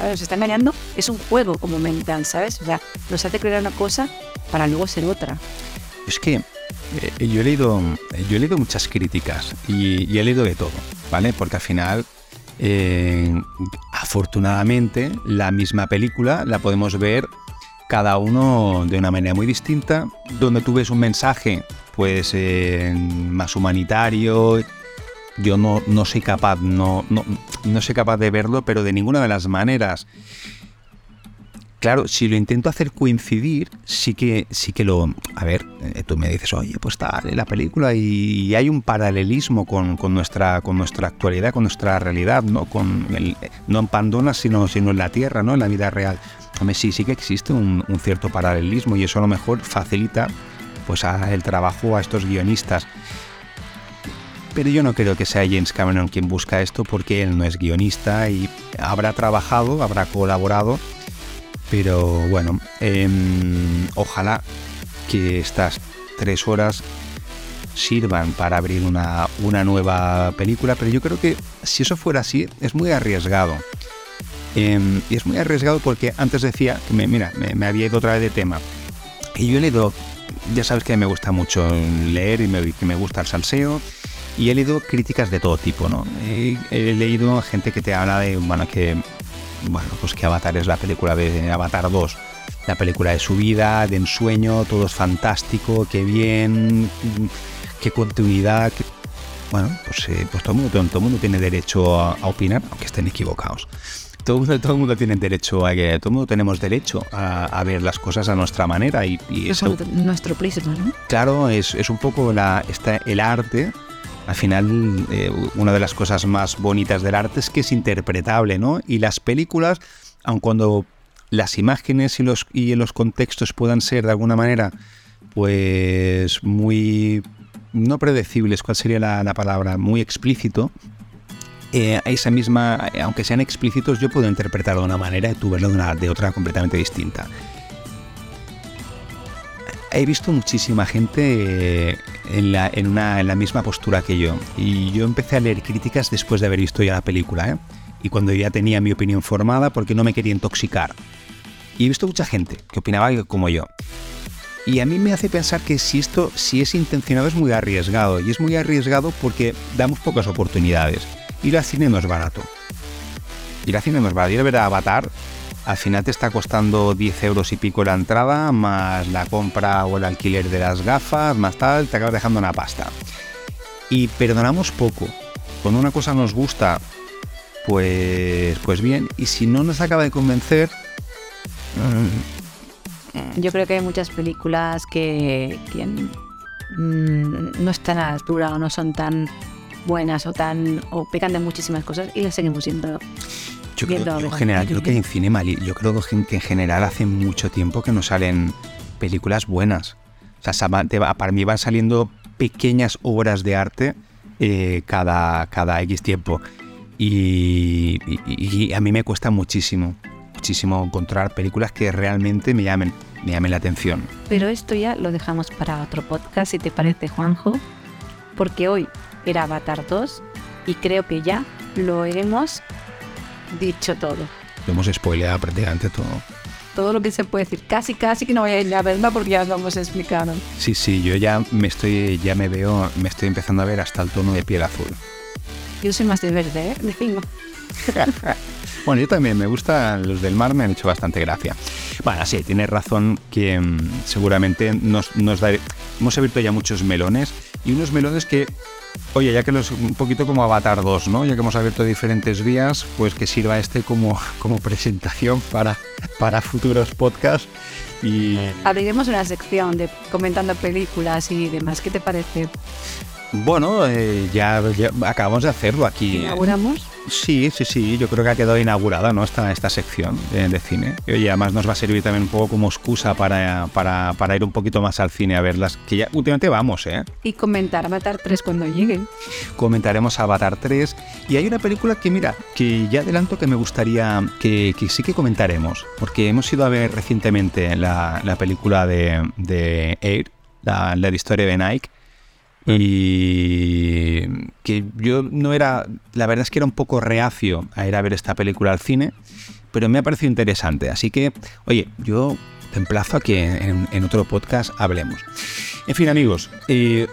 Nos está engañando, es un juego como mental, ¿sabes? O sea, nos hace creer una cosa para luego ser otra. Es que eh, yo, he leído, yo he leído muchas críticas y, he leído de todo, ¿vale? Porque al final, eh, afortunadamente, la misma película la podemos ver cada uno de una manera muy distinta, donde tú ves un mensaje pues eh, más humanitario. Yo no, no soy capaz, no, no, no soy capaz de verlo, pero de ninguna de las maneras Claro, si lo intento hacer coincidir, sí que, sí que lo... A ver, eh, tú me dices, oye, pues está la película y, hay un paralelismo con, nuestra, con nuestra actualidad, con nuestra realidad, ¿no? Con no en Pandora, sino, sino en la Tierra, ¿no? En la vida real. Hombre, sí, sí que existe un, cierto paralelismo y eso a lo mejor facilita pues el trabajo a estos guionistas. Pero yo no creo que sea James Cameron quien busca esto porque él no es guionista y habrá trabajado, habrá colaborado pero bueno, em, ojalá que estas tres horas sirvan para abrir una, nueva película, pero yo creo que si eso fuera así, es muy arriesgado. Em, y es muy arriesgado porque antes decía que me, mira, me, había ido otra vez de tema. Y yo he leído, ya sabes que me gusta mucho leer y me, que me gusta el salseo. Y he leído críticas de todo tipo, ¿no? He, he leído gente que te habla de, bueno, que bueno, pues que Avatar es la película de Avatar 2, la película de su vida, de ensueño, todo es fantástico, qué bien, qué continuidad. Bueno, pues, eh, pues todo, el mundo, todo, mundo tiene derecho a, opinar, aunque estén equivocados. Todo, todo el mundo tiene derecho a que todo el mundo tenemos derecho a, ver las cosas a nuestra manera y, es nuestro prisma, ¿no? Claro, es, es un poco la, el arte al final eh, una de las cosas más bonitas del arte es que es interpretable, ¿no? Y las películas, aun cuando las imágenes y los, y los contextos puedan ser de alguna manera, pues muy, no predecibles, ¿cuál sería la, palabra? Muy explícito, eh, esa misma, aunque sean explícitos, yo puedo interpretarlo de una manera y tú verlo de, una, de otra completamente distinta he visto muchísima gente eh, en la, en, una, en la misma postura que yo. Y yo empecé a leer críticas después de haber visto ya la película, ¿eh? Y cuando ya tenía mi opinión formada porque no me quería intoxicar. Y he visto mucha gente que opinaba como yo. Y a mí me hace pensar que si esto, si es intencionado, es muy arriesgado. Y es muy arriesgado porque damos pocas oportunidades. Ir al cine no es barato. Ir al cine no es barato. Ir a ver a Avatar, al final te está costando 10 euros y pico la entrada, más la compra o el alquiler de las gafas, más tal, te acabas dejando una pasta. Y perdonamos poco. Cuando una cosa nos gusta, pues, pues bien. Y si no nos acaba de convencer, yo creo que hay muchas películas que, mm, no están a la altura o no son tan buenas o tan o pecan de muchísimas cosas y las seguimos viendo. Yo creo, yo ahora. general, creo que en cine malí, yo creo que en general hace mucho tiempo que no salen películas buenas. O sea, para mí van saliendo pequeñas obras de arte eh, cada, cada X tiempo. Y, y- y a mí me cuesta muchísimo, muchísimo encontrar películas que realmente me llamen, me llamen la atención. Pero esto ya lo dejamos para otro podcast, si te parece, Juanjo, porque hoy era Avatar 2 y creo que ya lo hemos dicho todo. Hemos spoileado prácticamente todo. Todo lo que se puede decir. Casi, casi que no voy a ir a verla porque ya lo hemos explicado. Sí, sí, yo ya me estoy, ya me veo, me estoy empezando a ver hasta el tono de piel azul. Yo soy más de verde, ¿eh? De. Bueno, yo también me gustan los del mar, me han hecho bastante gracia. Bueno, sí, tienes razón que mm, seguramente nos, nos da... Hemos abierto ya muchos melones y unos melones que, oye, ya que los un poquito como Avatar 2, ¿no? Ya que hemos abierto diferentes vías, pues que sirva este como, como presentación para, para futuros podcasts. Y Abriremos una sección de comentando películas y demás. ¿Qué te parece? Bueno, eh, ya, ya acabamos de hacerlo aquí. ¿Inauguramos? Sí, sí, sí, yo creo que ha quedado inaugurada ¿no? esta, esta sección de, de cine. Y oye, además nos va a servir también un poco como excusa para, para, para ir un poquito más al cine a verlas, que ya últimamente vamos, ¿eh? Y comentar Avatar 3 cuando llegue. Comentaremos Avatar 3 y hay una película que, mira, que ya adelanto que me gustaría que, que sí que comentaremos, porque hemos ido a ver recientemente la, la película de, de Air, la, la historia de Nike, y que yo no era, la verdad es que era un poco reacio a ir a ver esta película al cine, pero me ha parecido interesante. Así que, oye, yo te emplazo a que en, en otro podcast hablemos. En fin, amigos, eh,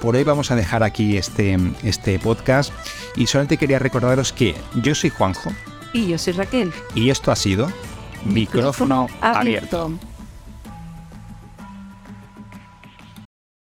por hoy vamos a dejar aquí este, este podcast y solamente quería recordaros que yo soy Juanjo Y yo soy Raquel. y esto ha sido Micrófono abierto. abierto.